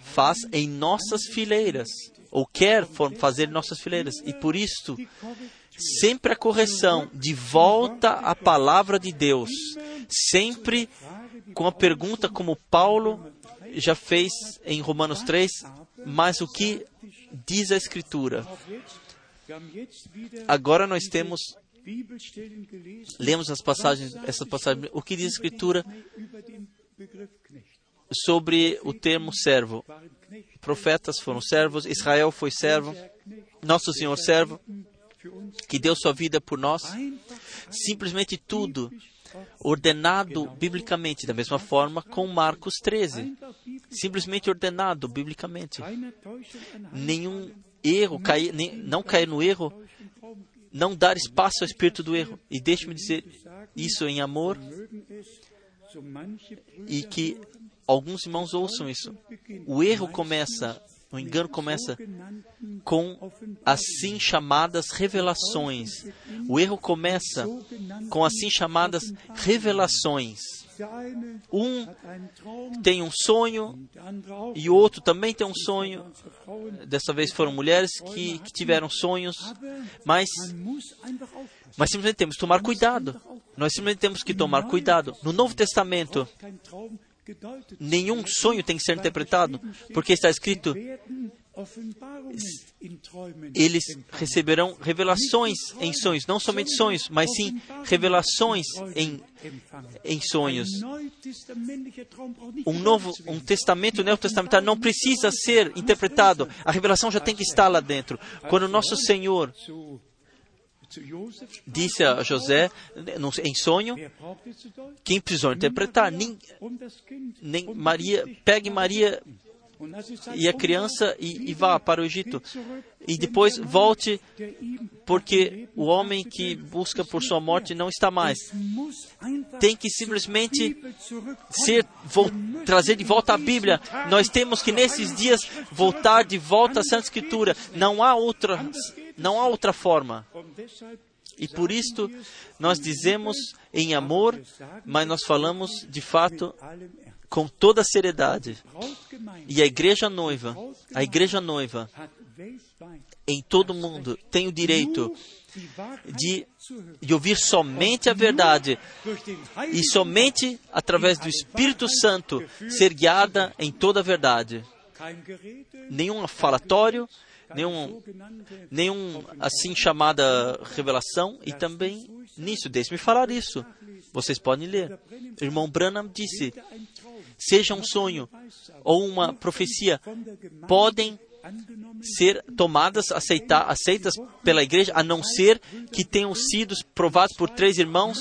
faz em nossas fileiras, ou quer fazer em nossas fileiras. E por isso, sempre a correção, de volta à palavra de Deus, sempre com a pergunta como Paulo já fez em Romanos 3, mas o que diz a Escritura? Agora nós temos lemos as passagens, essa passagem, o que diz a Escritura sobre o termo servo. Profetas foram servos, Israel foi servo, nosso Senhor servo, que deu sua vida por nós. Simplesmente tudo ordenado biblicamente, da mesma forma com Marcos 13. Simplesmente ordenado biblicamente. Nenhum erro, cair, nem, não cair no erro, não dar espaço ao espírito do erro. E deixe-me dizer isso em amor e que alguns irmãos ouçam isso. O erro começa, o engano começa com assim chamadas revelações. O erro começa com assim chamadas revelações. Um tem um sonho e o outro também tem um sonho. Dessa vez foram mulheres que, que tiveram sonhos, mas, mas simplesmente temos que tomar cuidado. Nós simplesmente temos que tomar cuidado. No Novo Testamento, nenhum sonho tem que ser interpretado, porque está escrito eles receberão revelações em sonhos, não somente sonhos, mas sim revelações em, em sonhos. Um novo, um testamento neotestamentário não precisa ser interpretado. A revelação já tem que estar lá dentro. Quando nosso Senhor disse a José em sonho, quem precisou interpretar? Nem, nem Maria, pegue Maria e a criança e, e, vá para o Egito. E depois volte, porque o homem que busca por sua morte não está mais. Tem que simplesmente ser, trazer de volta a Bíblia. Nós temos que nesses dias voltar de volta à Santa Escritura. Não há outra, não há outra forma. E por isto nós dizemos em amor, mas nós falamos de fato com toda a seriedade. E a igreja noiva, a igreja noiva, em todo o mundo, tem o direito de, de ouvir somente a verdade e somente através do Espírito Santo ser guiada em toda a verdade. Nenhum falatório, nenhum, nenhum assim chamada revelação e também nisso, deixe-me falar isso. Vocês podem ler. O irmão Branham disse: seja um sonho ou uma profecia, podem ser tomadas, aceitar, aceitas pela igreja, a não ser que tenham sido provados por três irmãos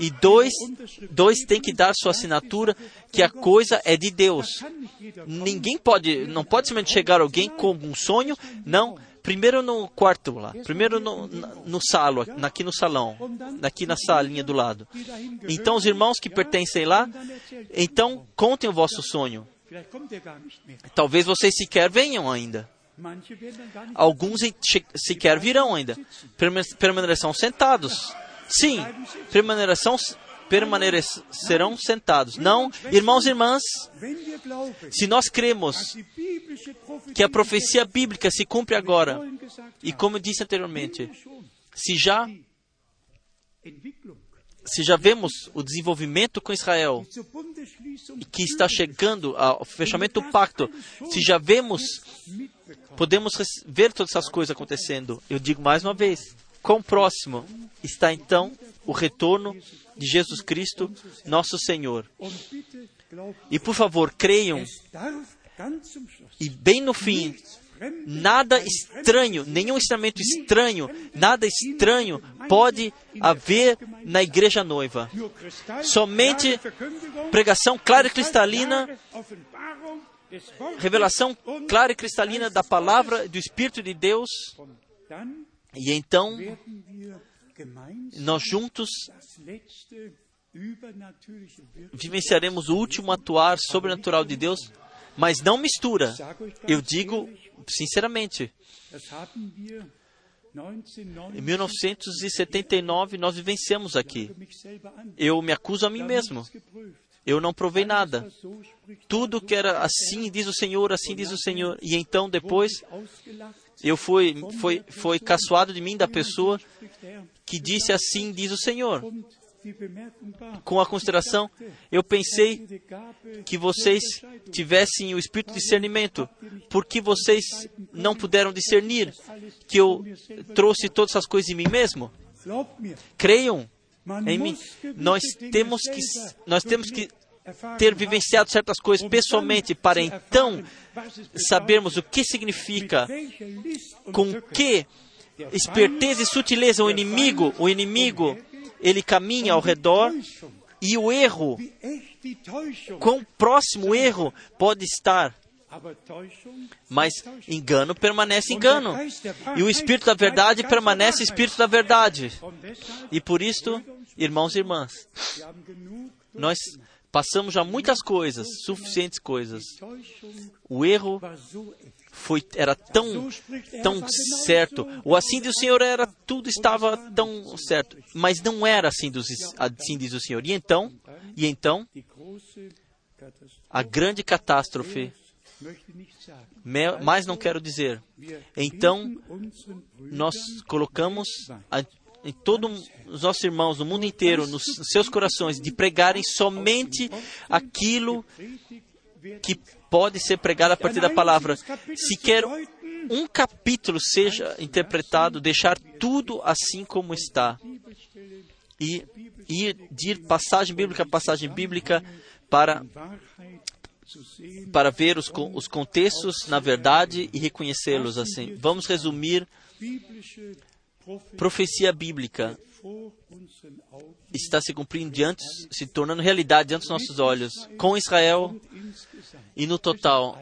e dois, dois têm que dar sua assinatura que a coisa é de Deus. Ninguém pode, não pode simplesmente chegar alguém com um sonho, não. Primeiro no quarto lá, primeiro no, no salo, aqui no salão, aqui na salinha do lado. Então os irmãos que pertencem lá, então contem o vosso sonho. Talvez vocês sequer venham ainda. Alguns sequer virão ainda. Permanecerão sentados. Sim, permanecerão, permanecerão sentados. Não, irmãos e irmãs, se nós cremos que a profecia bíblica se cumpre agora, e como eu disse anteriormente, se já se já vemos o desenvolvimento com Israel, que está chegando ao fechamento do pacto, se já vemos, podemos ver todas essas coisas acontecendo. Eu digo mais uma vez, quão próximo está então o retorno de Jesus Cristo, nosso Senhor. E por favor, creiam, e bem no fim, nada estranho, nenhum instrumento estranho, nada estranho pode haver na igreja noiva. Somente pregação clara e cristalina, revelação clara e cristalina da palavra do Espírito de Deus. E então, nós juntos vivenciaremos o último atuar sobrenatural de Deus, mas não mistura. Eu digo sinceramente. Em 1979 nós vivenciamos aqui. Eu me acuso a mim mesmo. Eu não provei nada. Tudo que era assim diz o Senhor, assim diz o Senhor. E então depois eu fui foi foi caçoado de mim da pessoa que disse assim diz o Senhor. Com a consideração, eu pensei que vocês tivessem o espírito de discernimento, porque vocês não puderam discernir que eu trouxe todas essas coisas em mim mesmo. Creiam em mim. Nós temos que, nós temos que ter vivenciado certas coisas pessoalmente para então sabermos o que significa, com que esperteza e sutileza o inimigo, o inimigo ele caminha ao redor e o erro, quão próximo o erro pode estar. Mas engano permanece engano. E o Espírito da Verdade permanece Espírito da Verdade. E por isto, irmãos e irmãs, nós passamos já muitas coisas, suficientes coisas. O erro foi, era tão, tão certo. O assim diz o Senhor era tudo estava tão certo, mas não era assim, dos, assim diz o Senhor. E então, e então, a grande catástrofe, mais não quero dizer. Então, nós colocamos em todos os nossos irmãos no mundo inteiro, nos seus corações, de pregarem somente aquilo que pode ser pregado a partir da palavra. Se quer um capítulo seja interpretado, deixar tudo assim como está. E ir de passagem bíblica a passagem bíblica para, para ver os, os contextos na verdade e reconhecê-los assim. Vamos resumir profecia bíblica está se cumprindo diante, se tornando realidade diante dos nossos olhos, com Israel e no total.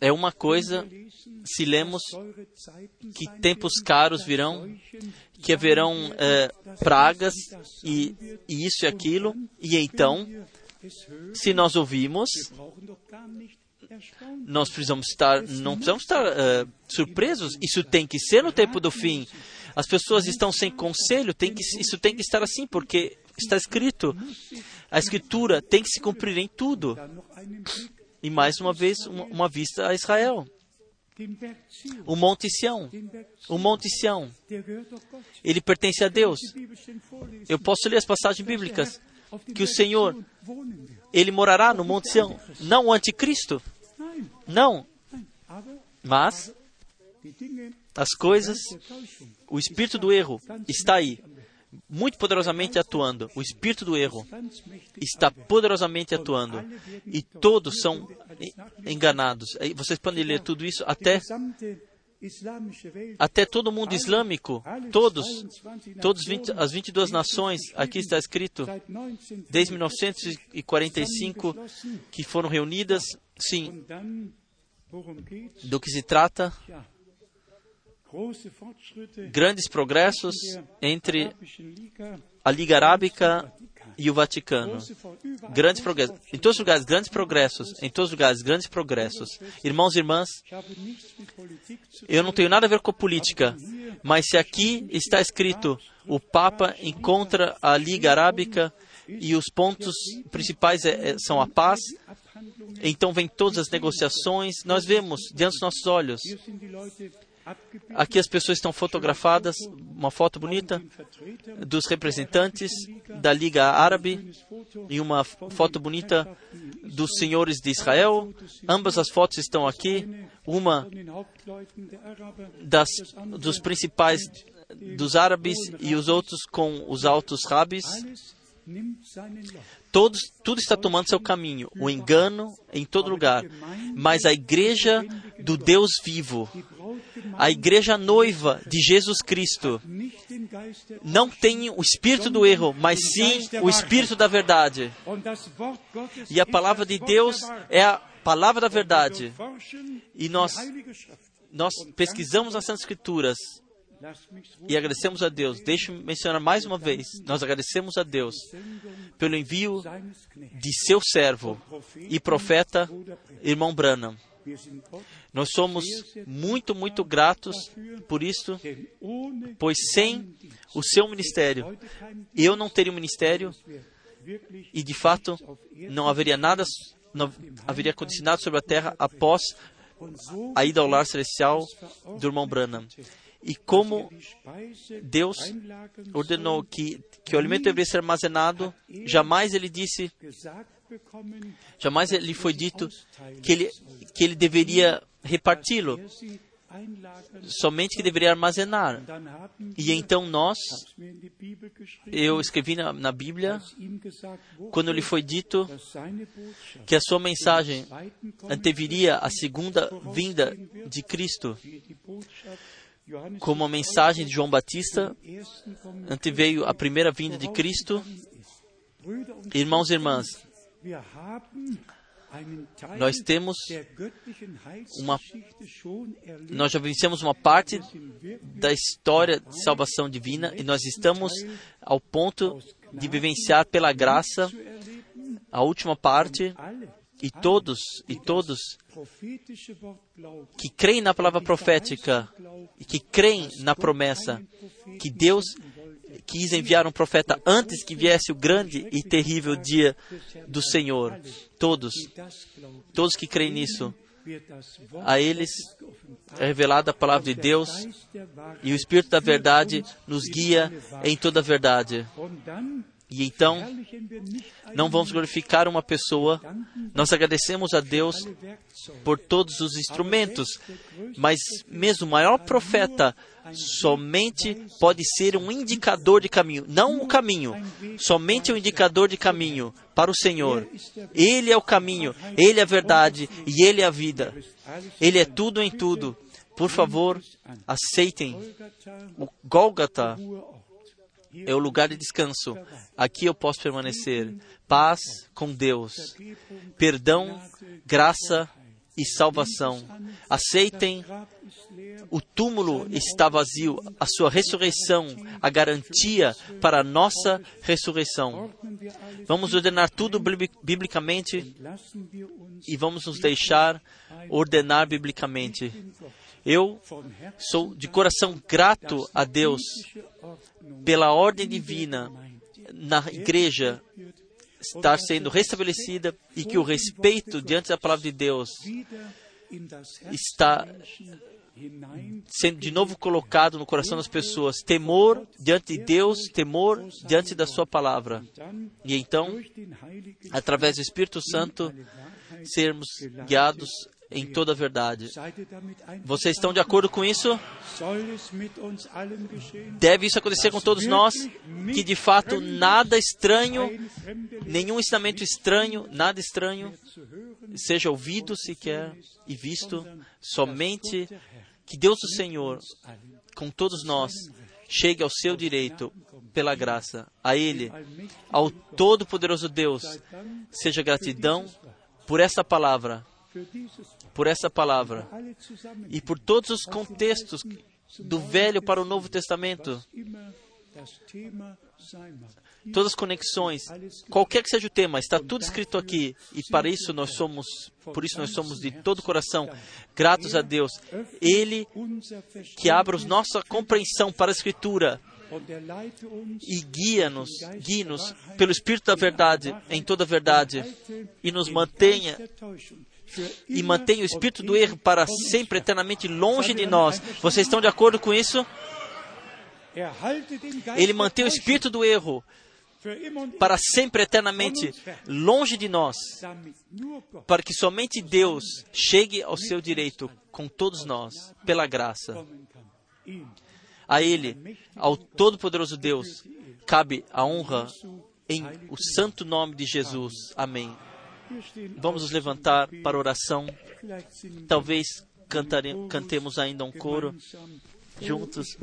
É uma coisa, se lemos que tempos caros virão, que haverão é, pragas e, e isso e aquilo, e então, se nós ouvimos, nós precisamos estar, não precisamos estar uh, surpresos. Isso tem que ser no tempo do fim. As pessoas estão sem conselho, tem que, isso tem que estar assim, porque está escrito. A escritura tem que se cumprir em tudo. E mais uma vez, uma, uma vista a Israel. O Monte Sião. O Monte Sião. Ele pertence a Deus. Eu posso ler as passagens bíblicas que o Senhor, ele morará no Monte Sião, não o anticristo. Não. Mas as coisas, o espírito do erro está aí, muito poderosamente atuando. O espírito do erro está poderosamente atuando. E todos são enganados. Vocês podem ler tudo isso até até todo mundo islâmico, todos, 20, as 22 nações, aqui está escrito, desde 1945, que foram reunidas, sim, do que se trata, grandes progressos entre a Liga Arábica e o Vaticano. Grandes progressos. Em todos os lugares, grandes progressos. Em todos os lugares, grandes progressos. Irmãos e irmãs, eu não tenho nada a ver com política, mas se aqui está escrito o Papa encontra a Liga Arábica e os pontos principais é, é, são a paz, então vem todas as negociações, nós vemos diante dos nossos olhos Aqui as pessoas estão fotografadas, uma foto bonita dos representantes da Liga Árabe e uma foto bonita dos senhores de Israel. Ambas as fotos estão aqui. Uma das, dos principais dos árabes e os outros com os altos rabis. Todos, tudo está tomando seu caminho, o engano em todo lugar. Mas a igreja do Deus vivo, a igreja noiva de Jesus Cristo não tem o espírito do erro, mas sim o espírito da verdade. E a palavra de Deus é a palavra da verdade. E nós, nós pesquisamos as Escrituras e agradecemos a Deus. Deixe-me mencionar mais uma vez: nós agradecemos a Deus pelo envio de seu servo e profeta, irmão Branham. Nós somos muito, muito gratos por isso, pois sem o seu ministério, eu não teria um ministério e de fato não haveria nada, não haveria acontecido nada sobre a terra após a ida ao lar celestial do irmão Branham. E como Deus ordenou que, que o alimento deveria ser armazenado, jamais ele disse Jamais lhe foi dito que ele, que ele deveria reparti-lo, somente que deveria armazenar. E então nós, eu escrevi na, na Bíblia, quando lhe foi dito que a sua mensagem anteviria a segunda vinda de Cristo, como a mensagem de João Batista anteveio a primeira vinda de Cristo. Irmãos e irmãs, nós temos uma nós já vencemos uma parte da história de salvação divina e nós estamos ao ponto de vivenciar pela graça a última parte e todos e todos que creem na palavra profética e que creem na promessa que Deus quis enviar um profeta antes que viesse o grande e terrível dia do Senhor. Todos, todos que creem nisso, a eles é revelada a palavra de Deus e o Espírito da Verdade nos guia em toda a verdade. E então, não vamos glorificar uma pessoa, nós agradecemos a Deus por todos os instrumentos, mas mesmo o maior profeta somente pode ser um indicador de caminho, não o caminho, somente um indicador de caminho para o Senhor. Ele é o caminho, Ele é a verdade e Ele é a vida. Ele é tudo em tudo. Por favor, aceitem o Gólgata é o lugar de descanso. Aqui eu posso permanecer. Paz com Deus, perdão, graça e salvação. Aceitem. O túmulo está vazio, a sua ressurreição, a garantia para a nossa ressurreição. Vamos ordenar tudo biblicamente e vamos nos deixar ordenar biblicamente. Eu sou de coração grato a Deus pela ordem divina na igreja estar sendo restabelecida e que o respeito diante da palavra de Deus está sendo de novo colocado no coração das pessoas. Temor diante de Deus, temor diante da Sua palavra. E então, através do Espírito Santo, sermos guiados em toda a verdade. Vocês estão de acordo com isso? Deve isso acontecer com todos nós? Que de fato nada estranho, nenhum ensinamento estranho, nada estranho, seja ouvido sequer e visto, somente que Deus do Senhor, com todos nós, chegue ao seu direito pela graça. A Ele, ao Todo-Poderoso Deus, seja gratidão por essa palavra, por essa palavra e por todos os contextos do Velho para o Novo Testamento, todas as conexões, qualquer que seja o tema, está tudo escrito aqui e para isso nós somos, por isso nós somos de todo o coração gratos a Deus. Ele que abra a nossa compreensão para a Escritura e guia-nos, guie-nos pelo Espírito da verdade, em toda a verdade, e nos mantenha e mantenha o espírito do erro para sempre eternamente longe de nós. Vocês estão de acordo com isso? Ele mantém o espírito do erro para sempre eternamente longe de nós, para que somente Deus chegue ao seu direito com todos nós, pela graça. A Ele, ao Todo-Poderoso Deus, cabe a honra em o santo nome de Jesus. Amém. Vamos nos levantar para oração. Talvez cantare, cantemos ainda um coro juntos.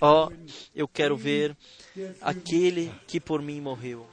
Ó, eu quero ver aquele que por mim morreu.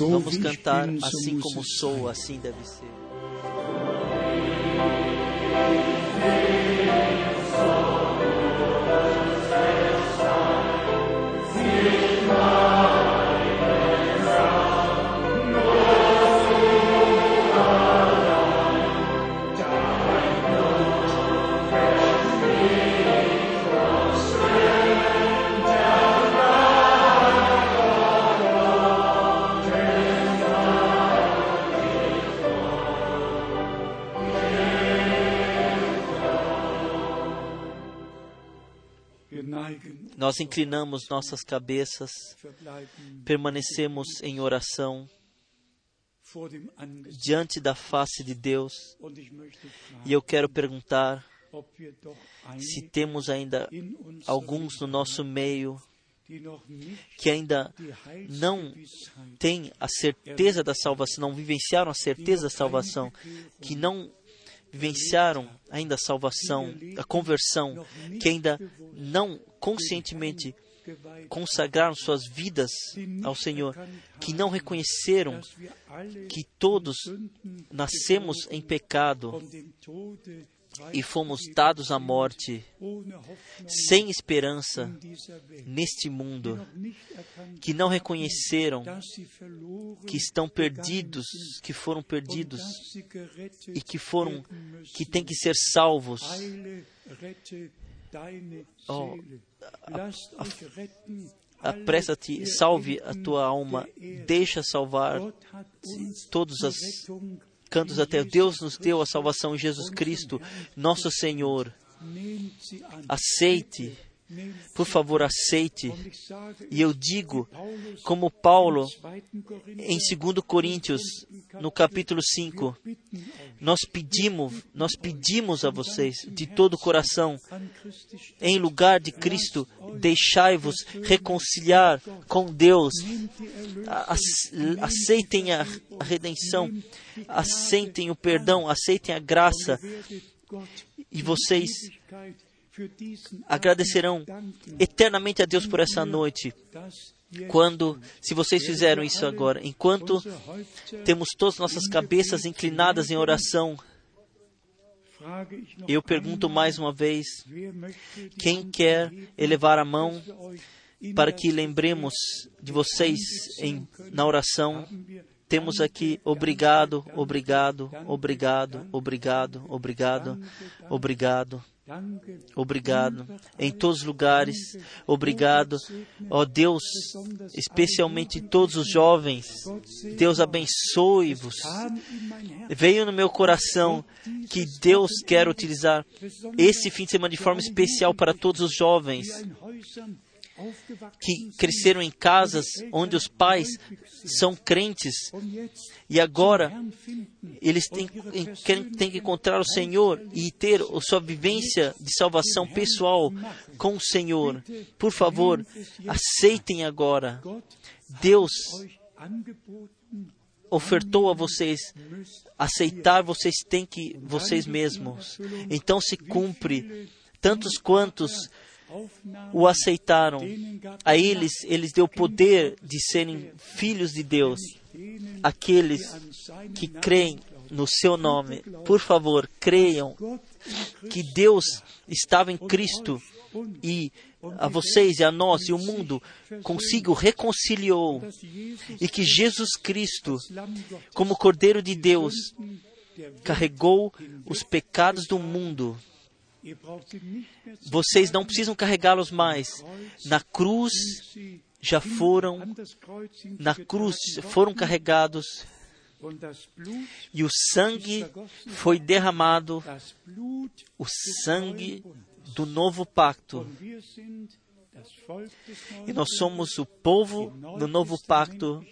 Vamos cantar assim como sou, assim deve ser. Inclinamos nossas cabeças, permanecemos em oração diante da face de Deus. E eu quero perguntar se temos ainda in uns alguns no nosso meio que ainda não têm a certeza da salvação, não vivenciaram a certeza da salvação, que não vivenciaram ainda a salvação, a conversão, que ainda não conscientemente consagraram suas vidas ao Senhor, que não reconheceram que todos nascemos em pecado e fomos dados à morte, sem esperança neste mundo, que não reconheceram que estão perdidos, que foram perdidos e que foram, que têm que ser salvos. Oh, Apressa-te, salve a tua alma, deixa salvar Gott hat cantos até. Deus nos deu a salvação em Jesus Cristo, nosso Senhor. Aceite, por favor, aceite. E eu digo, como Paulo, im 2. Korinther, em 2 Coríntios, no capítulo 5, wir bitten euch, nós pedimos, nós pedimos a vocês de todo o coração, em lugar de Cristo, deixai-vos reconciliar com Deus. Aceitem a redenção, aceitem o perdão, aceitem a graça e vocês agradecerão eternamente a Deus por essa noite. Quando, se vocês fizeram isso agora, enquanto temos todas nossas cabeças inclinadas em oração, Eu pergunto mais uma vez: quem quer elevar a mão para que lembremos de vocês em, na oração? Temos aqui obrigado, obrigado, obrigado, obrigado, obrigado, obrigado, Danke, obrigado. Em todos os lugares, obrigado. Ó Deus, especialmente todos os jovens, Deus abençoe-vos. Veio no meu coração que Deus quer utilizar esse fim de semana de forma especial para todos os jovens que cresceram em casas onde os pais são crentes e agora eles têm, têm que encontrar o Senhor e ter a sua vivência de salvação pessoal com o Senhor. Por favor, aceitem agora. Deus ofertou a vocês. Aceitar vocês têm que vocês mesmos. Então se cumpre. Tantos quantos o aceitaram, a eles eles deu poder de serem filhos de Deus. Aqueles que creem no seu nome, por favor, creiam que Deus estava em Cristo e a vocês e a nós e o mundo consigo reconciliou e que Jesus Cristo, como Cordeiro de Deus, carregou os pecados do mundo. Vocês não precisam carregá-los mais. Na cruz já foram, na cruz foram carregados e o sangue foi derramado, o sangue do novo pacto. E nós somos o povo do novo pacto,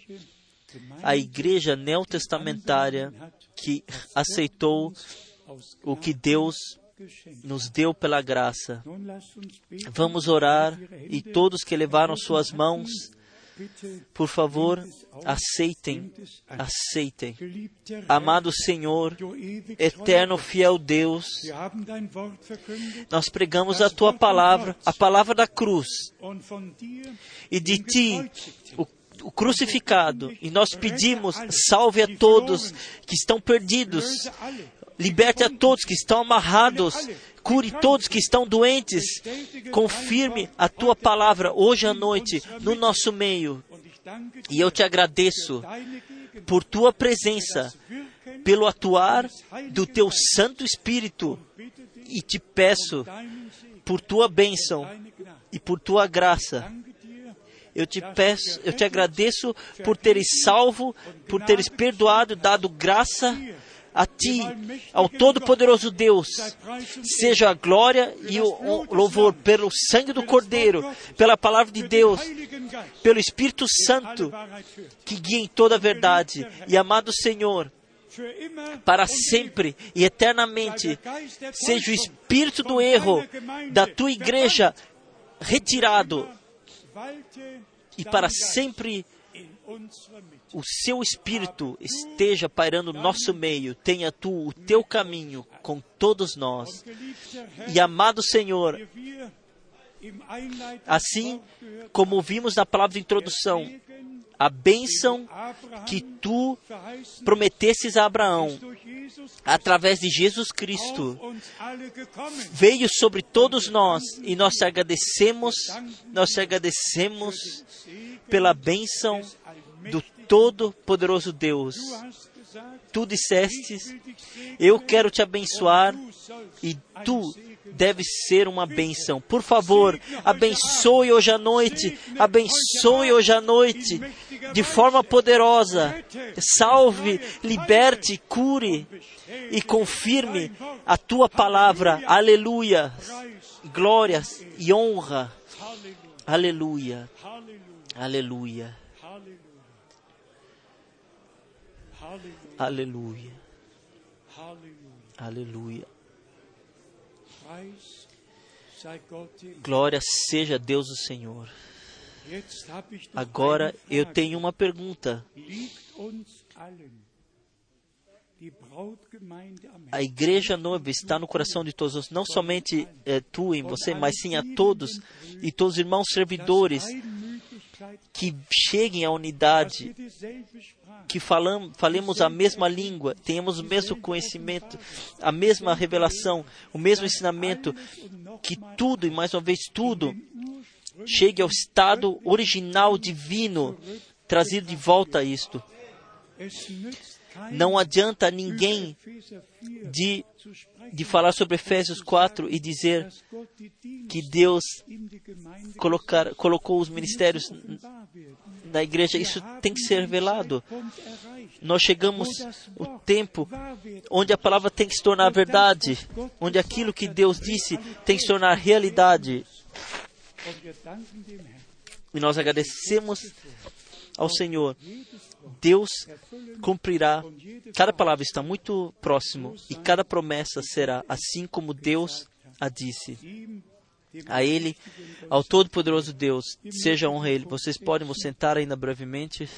a igreja neotestamentária que aceitou o que Deus. Nos deu pela graça. Vamos orar e todos que levaram suas mãos, por favor, aceitem, aceitem. Amado Senhor, eterno, fiel Deus, nós pregamos a tua palavra, a palavra da cruz, e de ti, o, o crucificado, e nós pedimos, salve a todos que estão perdidos, liberte a todos que estão amarrados, cure todos que estão doentes, confirme a tua palavra hoje à noite no nosso meio. E eu te agradeço por tua presença, pelo atuar do teu Santo Espírito, e te peço por tua bênção e por tua graça. Eu te peço, eu te agradeço por teres salvo, por teres perdoado, dado graça a ti, ao Todo-Poderoso Deus. Seja a glória e o louvor pelo sangue do Cordeiro, pela palavra de Deus, pelo Espírito Santo que guia em toda a verdade. E amado Senhor, para sempre e eternamente, seja o espírito do erro da tua igreja retirado e para sempre. O seu espírito esteja pairando no nosso meio. Tenha tu o teu caminho com todos nós. E amado Senhor, assim como vimos na palavra de introdução, a bênção que tu prometesses a Abraão através de Jesus Cristo veio sobre todos nós e nós te agradecemos, nós te agradecemos pela bênção do. Todo-Poderoso Deus. Tu segnen, eu quero te abençoar e tu deves ser uma bênção. Por favor, abençoe hoje à noite, abençoe hoje à noite de forma poderosa. Salve, liberte, cure e confirme a tua palavra. Aleluia. Glórias e honra. Aleluia. Aleluia. Aleluia. Aleluia. Glória seja Deus o Senhor. Agora eu tenho uma pergunta. A igreja noiva está no coração de todos, nós, não somente eh, tu em você, mas sim a todos e todos os irmãos servidores que cheguem à unidade, que falam, falemos a mesma língua, tenhamos o mesmo conhecimento, a mesma revelação, o mesmo ensinamento, que tudo, e mais uma vez tudo, chegue ao estado original divino, trazido de volta a isto. Não adianta ninguém de, de falar sobre Efésios 4 e dizer que Deus colocar, colocou os ministérios na igreja. Isso tem que ser revelado. Nós chegamos o tempo onde a palavra tem que se tornar verdade, onde aquilo que Deus disse tem que se tornar realidade. E nós agradecemos ao Senhor Deus cumprirá. Cada palavra está muito próximo e cada promessa será assim como Deus a disse. A Ele, ao Todo-Poderoso Deus, seja honra a Ele. Vocês podem vos sentar ainda brevemente.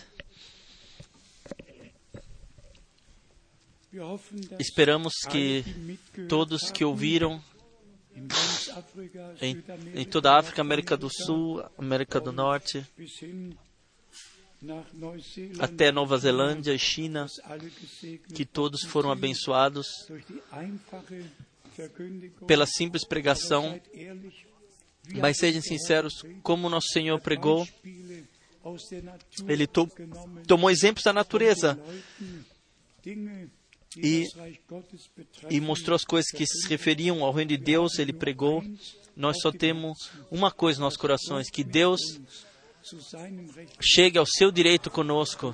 Esperamos que todos que ouviram em, em toda a África, América do Sul, América do Norte, até Nova Zelândia e China, que todos foram abençoados pela simples pregação. Mas sejam sinceros, como nosso Senhor pregou, ele to tomou exemplos da natureza e, e mostrou as coisas que se referiam ao reino de Deus. Ele pregou. Nós só temos uma coisa nos nossos corações: que Deus chegue ao seu direito conosco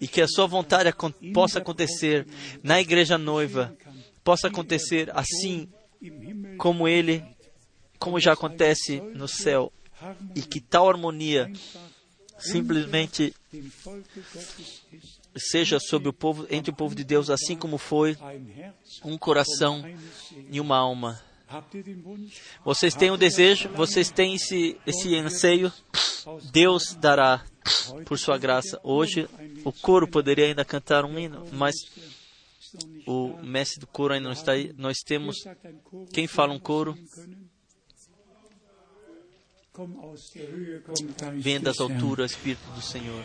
e que a sua vontade possa acontecer na igreja noiva, possa acontecer assim como ele, como já acontece no céu, e que tal harmonia simplesmente seja sobre o povo, entre o povo de Deus, assim como foi um coração e uma alma. Vocês têm o um desejo, vocês têm esse, esse anseio, Deus dará por sua graça. Hoje o coro poderia ainda cantar um hino, mas o mestre do coro ainda não está aí. Nós temos quem fala um coro. Venha das alturas, Espírito do Senhor.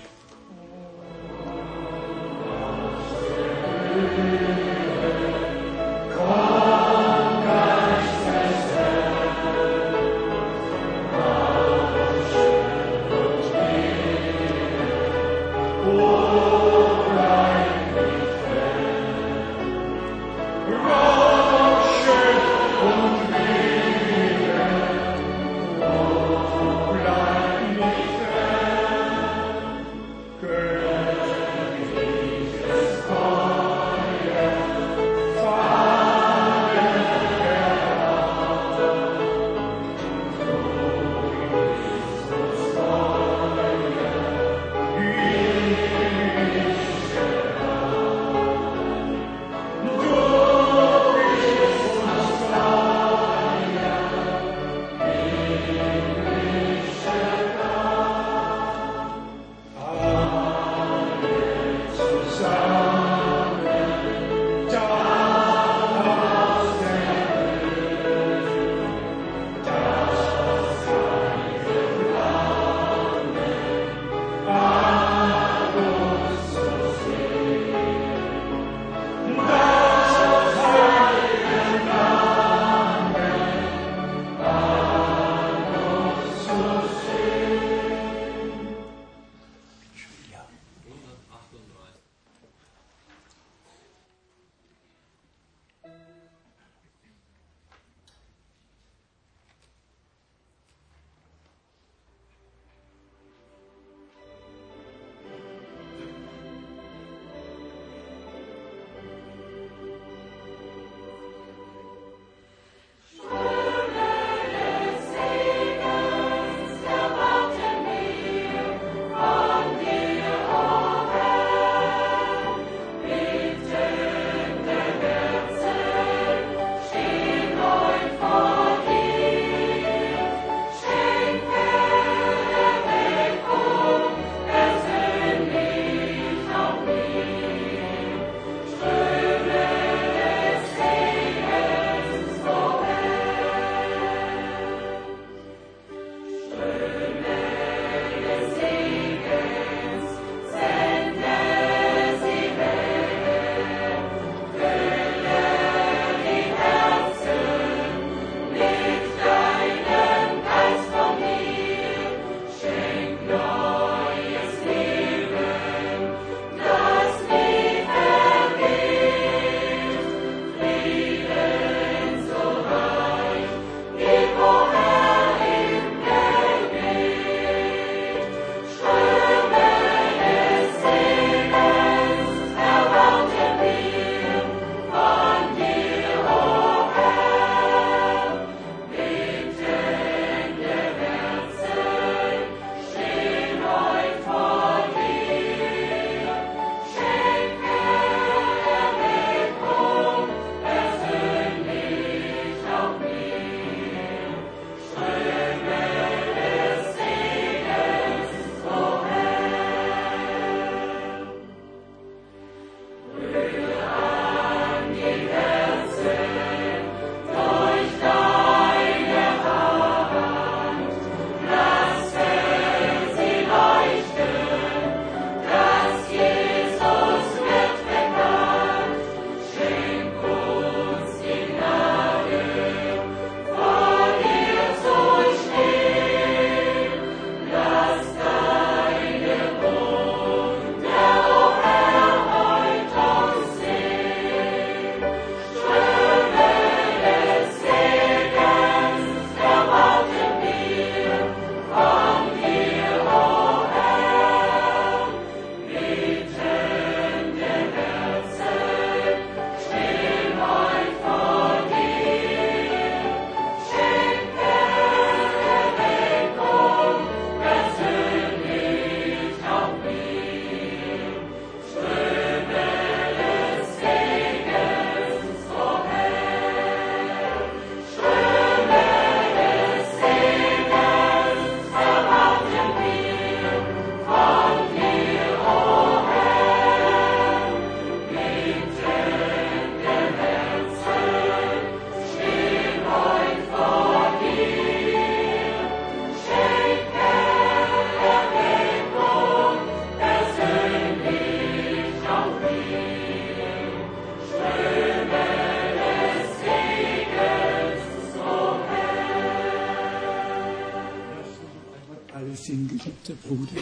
order.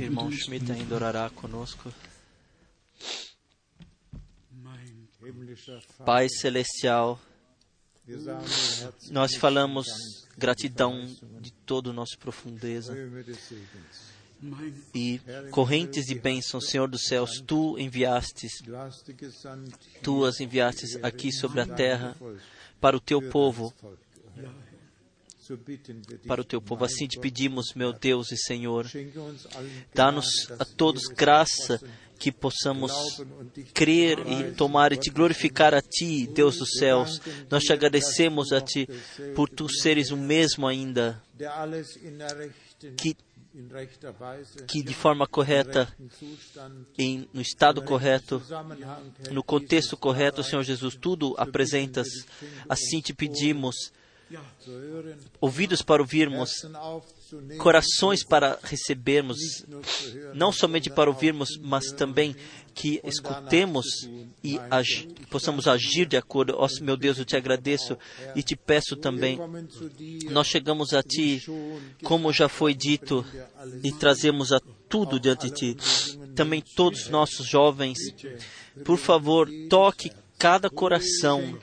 Irmão Schmidt ainda orará conosco. Pai Celestial, nós falamos gratidão de toda a nossa profundeza e correntes de bênção, Senhor dos céus, tu enviastes, tu as enviastes aqui sobre a terra para o teu povo, para o teu povo. Assim te pedimos, meu Deus e Senhor, dá-nos a todos graça que possamos crer e tomar e te glorificar a Ti, Deus dos céus. Nós te agradecemos a Ti por tu seres o mesmo ainda, que, que de forma correta, em, no estado correto, no contexto correto, Senhor Jesus, tudo apresentas. Assim te pedimos, ouvidos para ouvirmos, corações para recebermos, não somente para ouvirmos, mas também que escutemos e agi- possamos agir de acordo. Ó meu Deus, eu te agradeço e te peço também. Nós chegamos a Ti, como já foi dito, e trazemos a tudo diante de Ti. Também todos os nossos jovens, por favor, toque cada coração.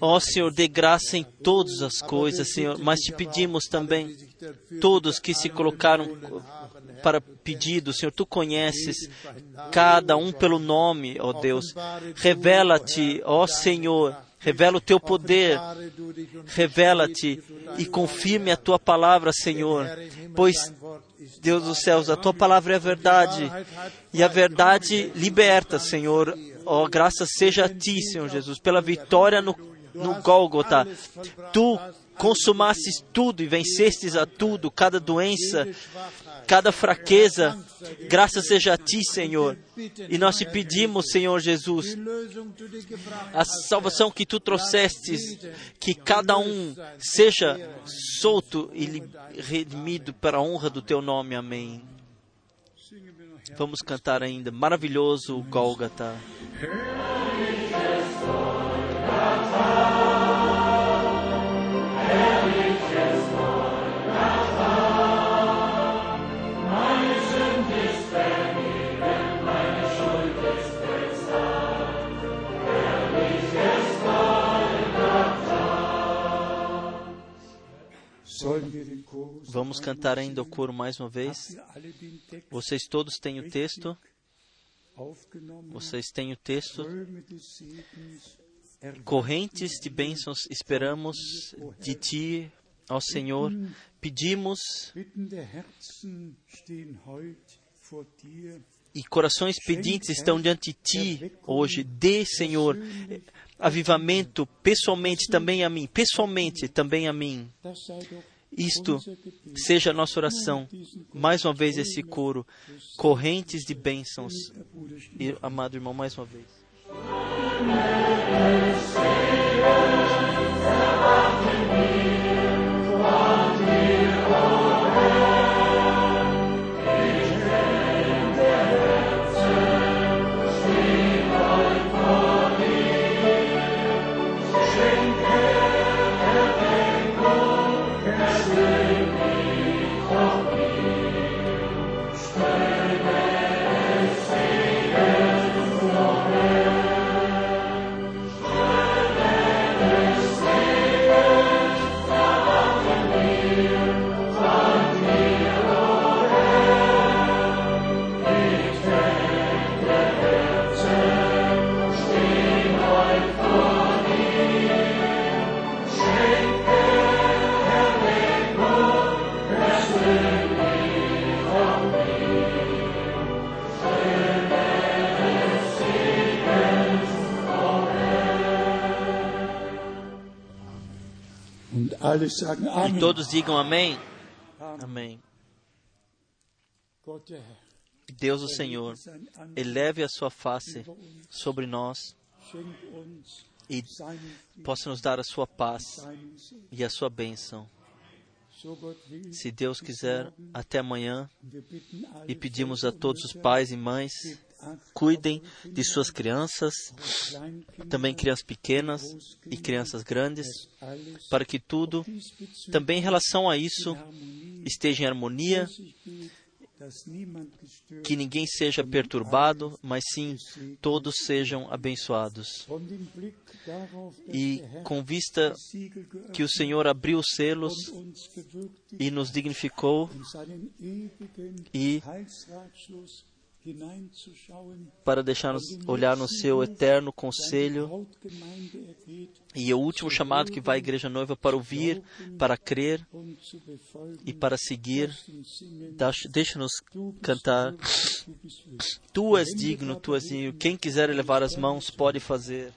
Ó Senhor, dê graça em todas as coisas, Senhor, mas te pedimos também, todos que se colocaram para pedido, Senhor, tu conheces cada um pelo nome, ó Deus. Revela-te, ó Senhor, revela o teu poder, revela-te e confirme a tua palavra, Senhor, pois Deus dos céus, a tua palavra é a verdade e a verdade liberta, Senhor. Ó, graças seja a ti, Senhor Jesus, pela vitória no, no Gólgota. Tu consumastes tudo e vencestes a tudo, cada doença, cada fraqueza. Graças seja a ti, Senhor. E nós te pedimos, Senhor Jesus, a salvação que tu trouxestes, que cada um seja solto e redimido para a honra do teu nome. Amém. Vamos cantar ainda. Maravilhoso Gólgata. Vamos cantar ainda o coro mais uma vez. Vocês todos têm o texto. Vocês têm o texto. Correntes de bênçãos esperamos de ti, ó Senhor. Pedimos e corações pedintes estão diante de ti hoje. Dê, Senhor, avivamento pessoalmente também a mim, pessoalmente também a mim. Isto seja a nossa oração. Mais uma vez esse coro, correntes de bênçãos. Amado irmão, mais uma vez. E todos digam amém. Amém. Deus o Senhor, eleve a sua face sobre nós e possa nos dar a sua paz e a sua bênção. Se Deus quiser, até amanhã. E pedimos a todos os pais e mães, cuidem de suas crianças, também crianças pequenas e crianças grandes, para que tudo, também em relação a isso, esteja em harmonia, que ninguém seja perturbado, mas sim todos sejam abençoados. E com vista que o Senhor abriu os selos e nos dignificou e para deixar-nos olhar no seu eterno conselho. E o último chamado que vai à igreja noiva para ouvir, para crer e para seguir. Deixa-nos cantar. Tu és digno, tu és digno. Quem quiser elevar as mãos pode fazer.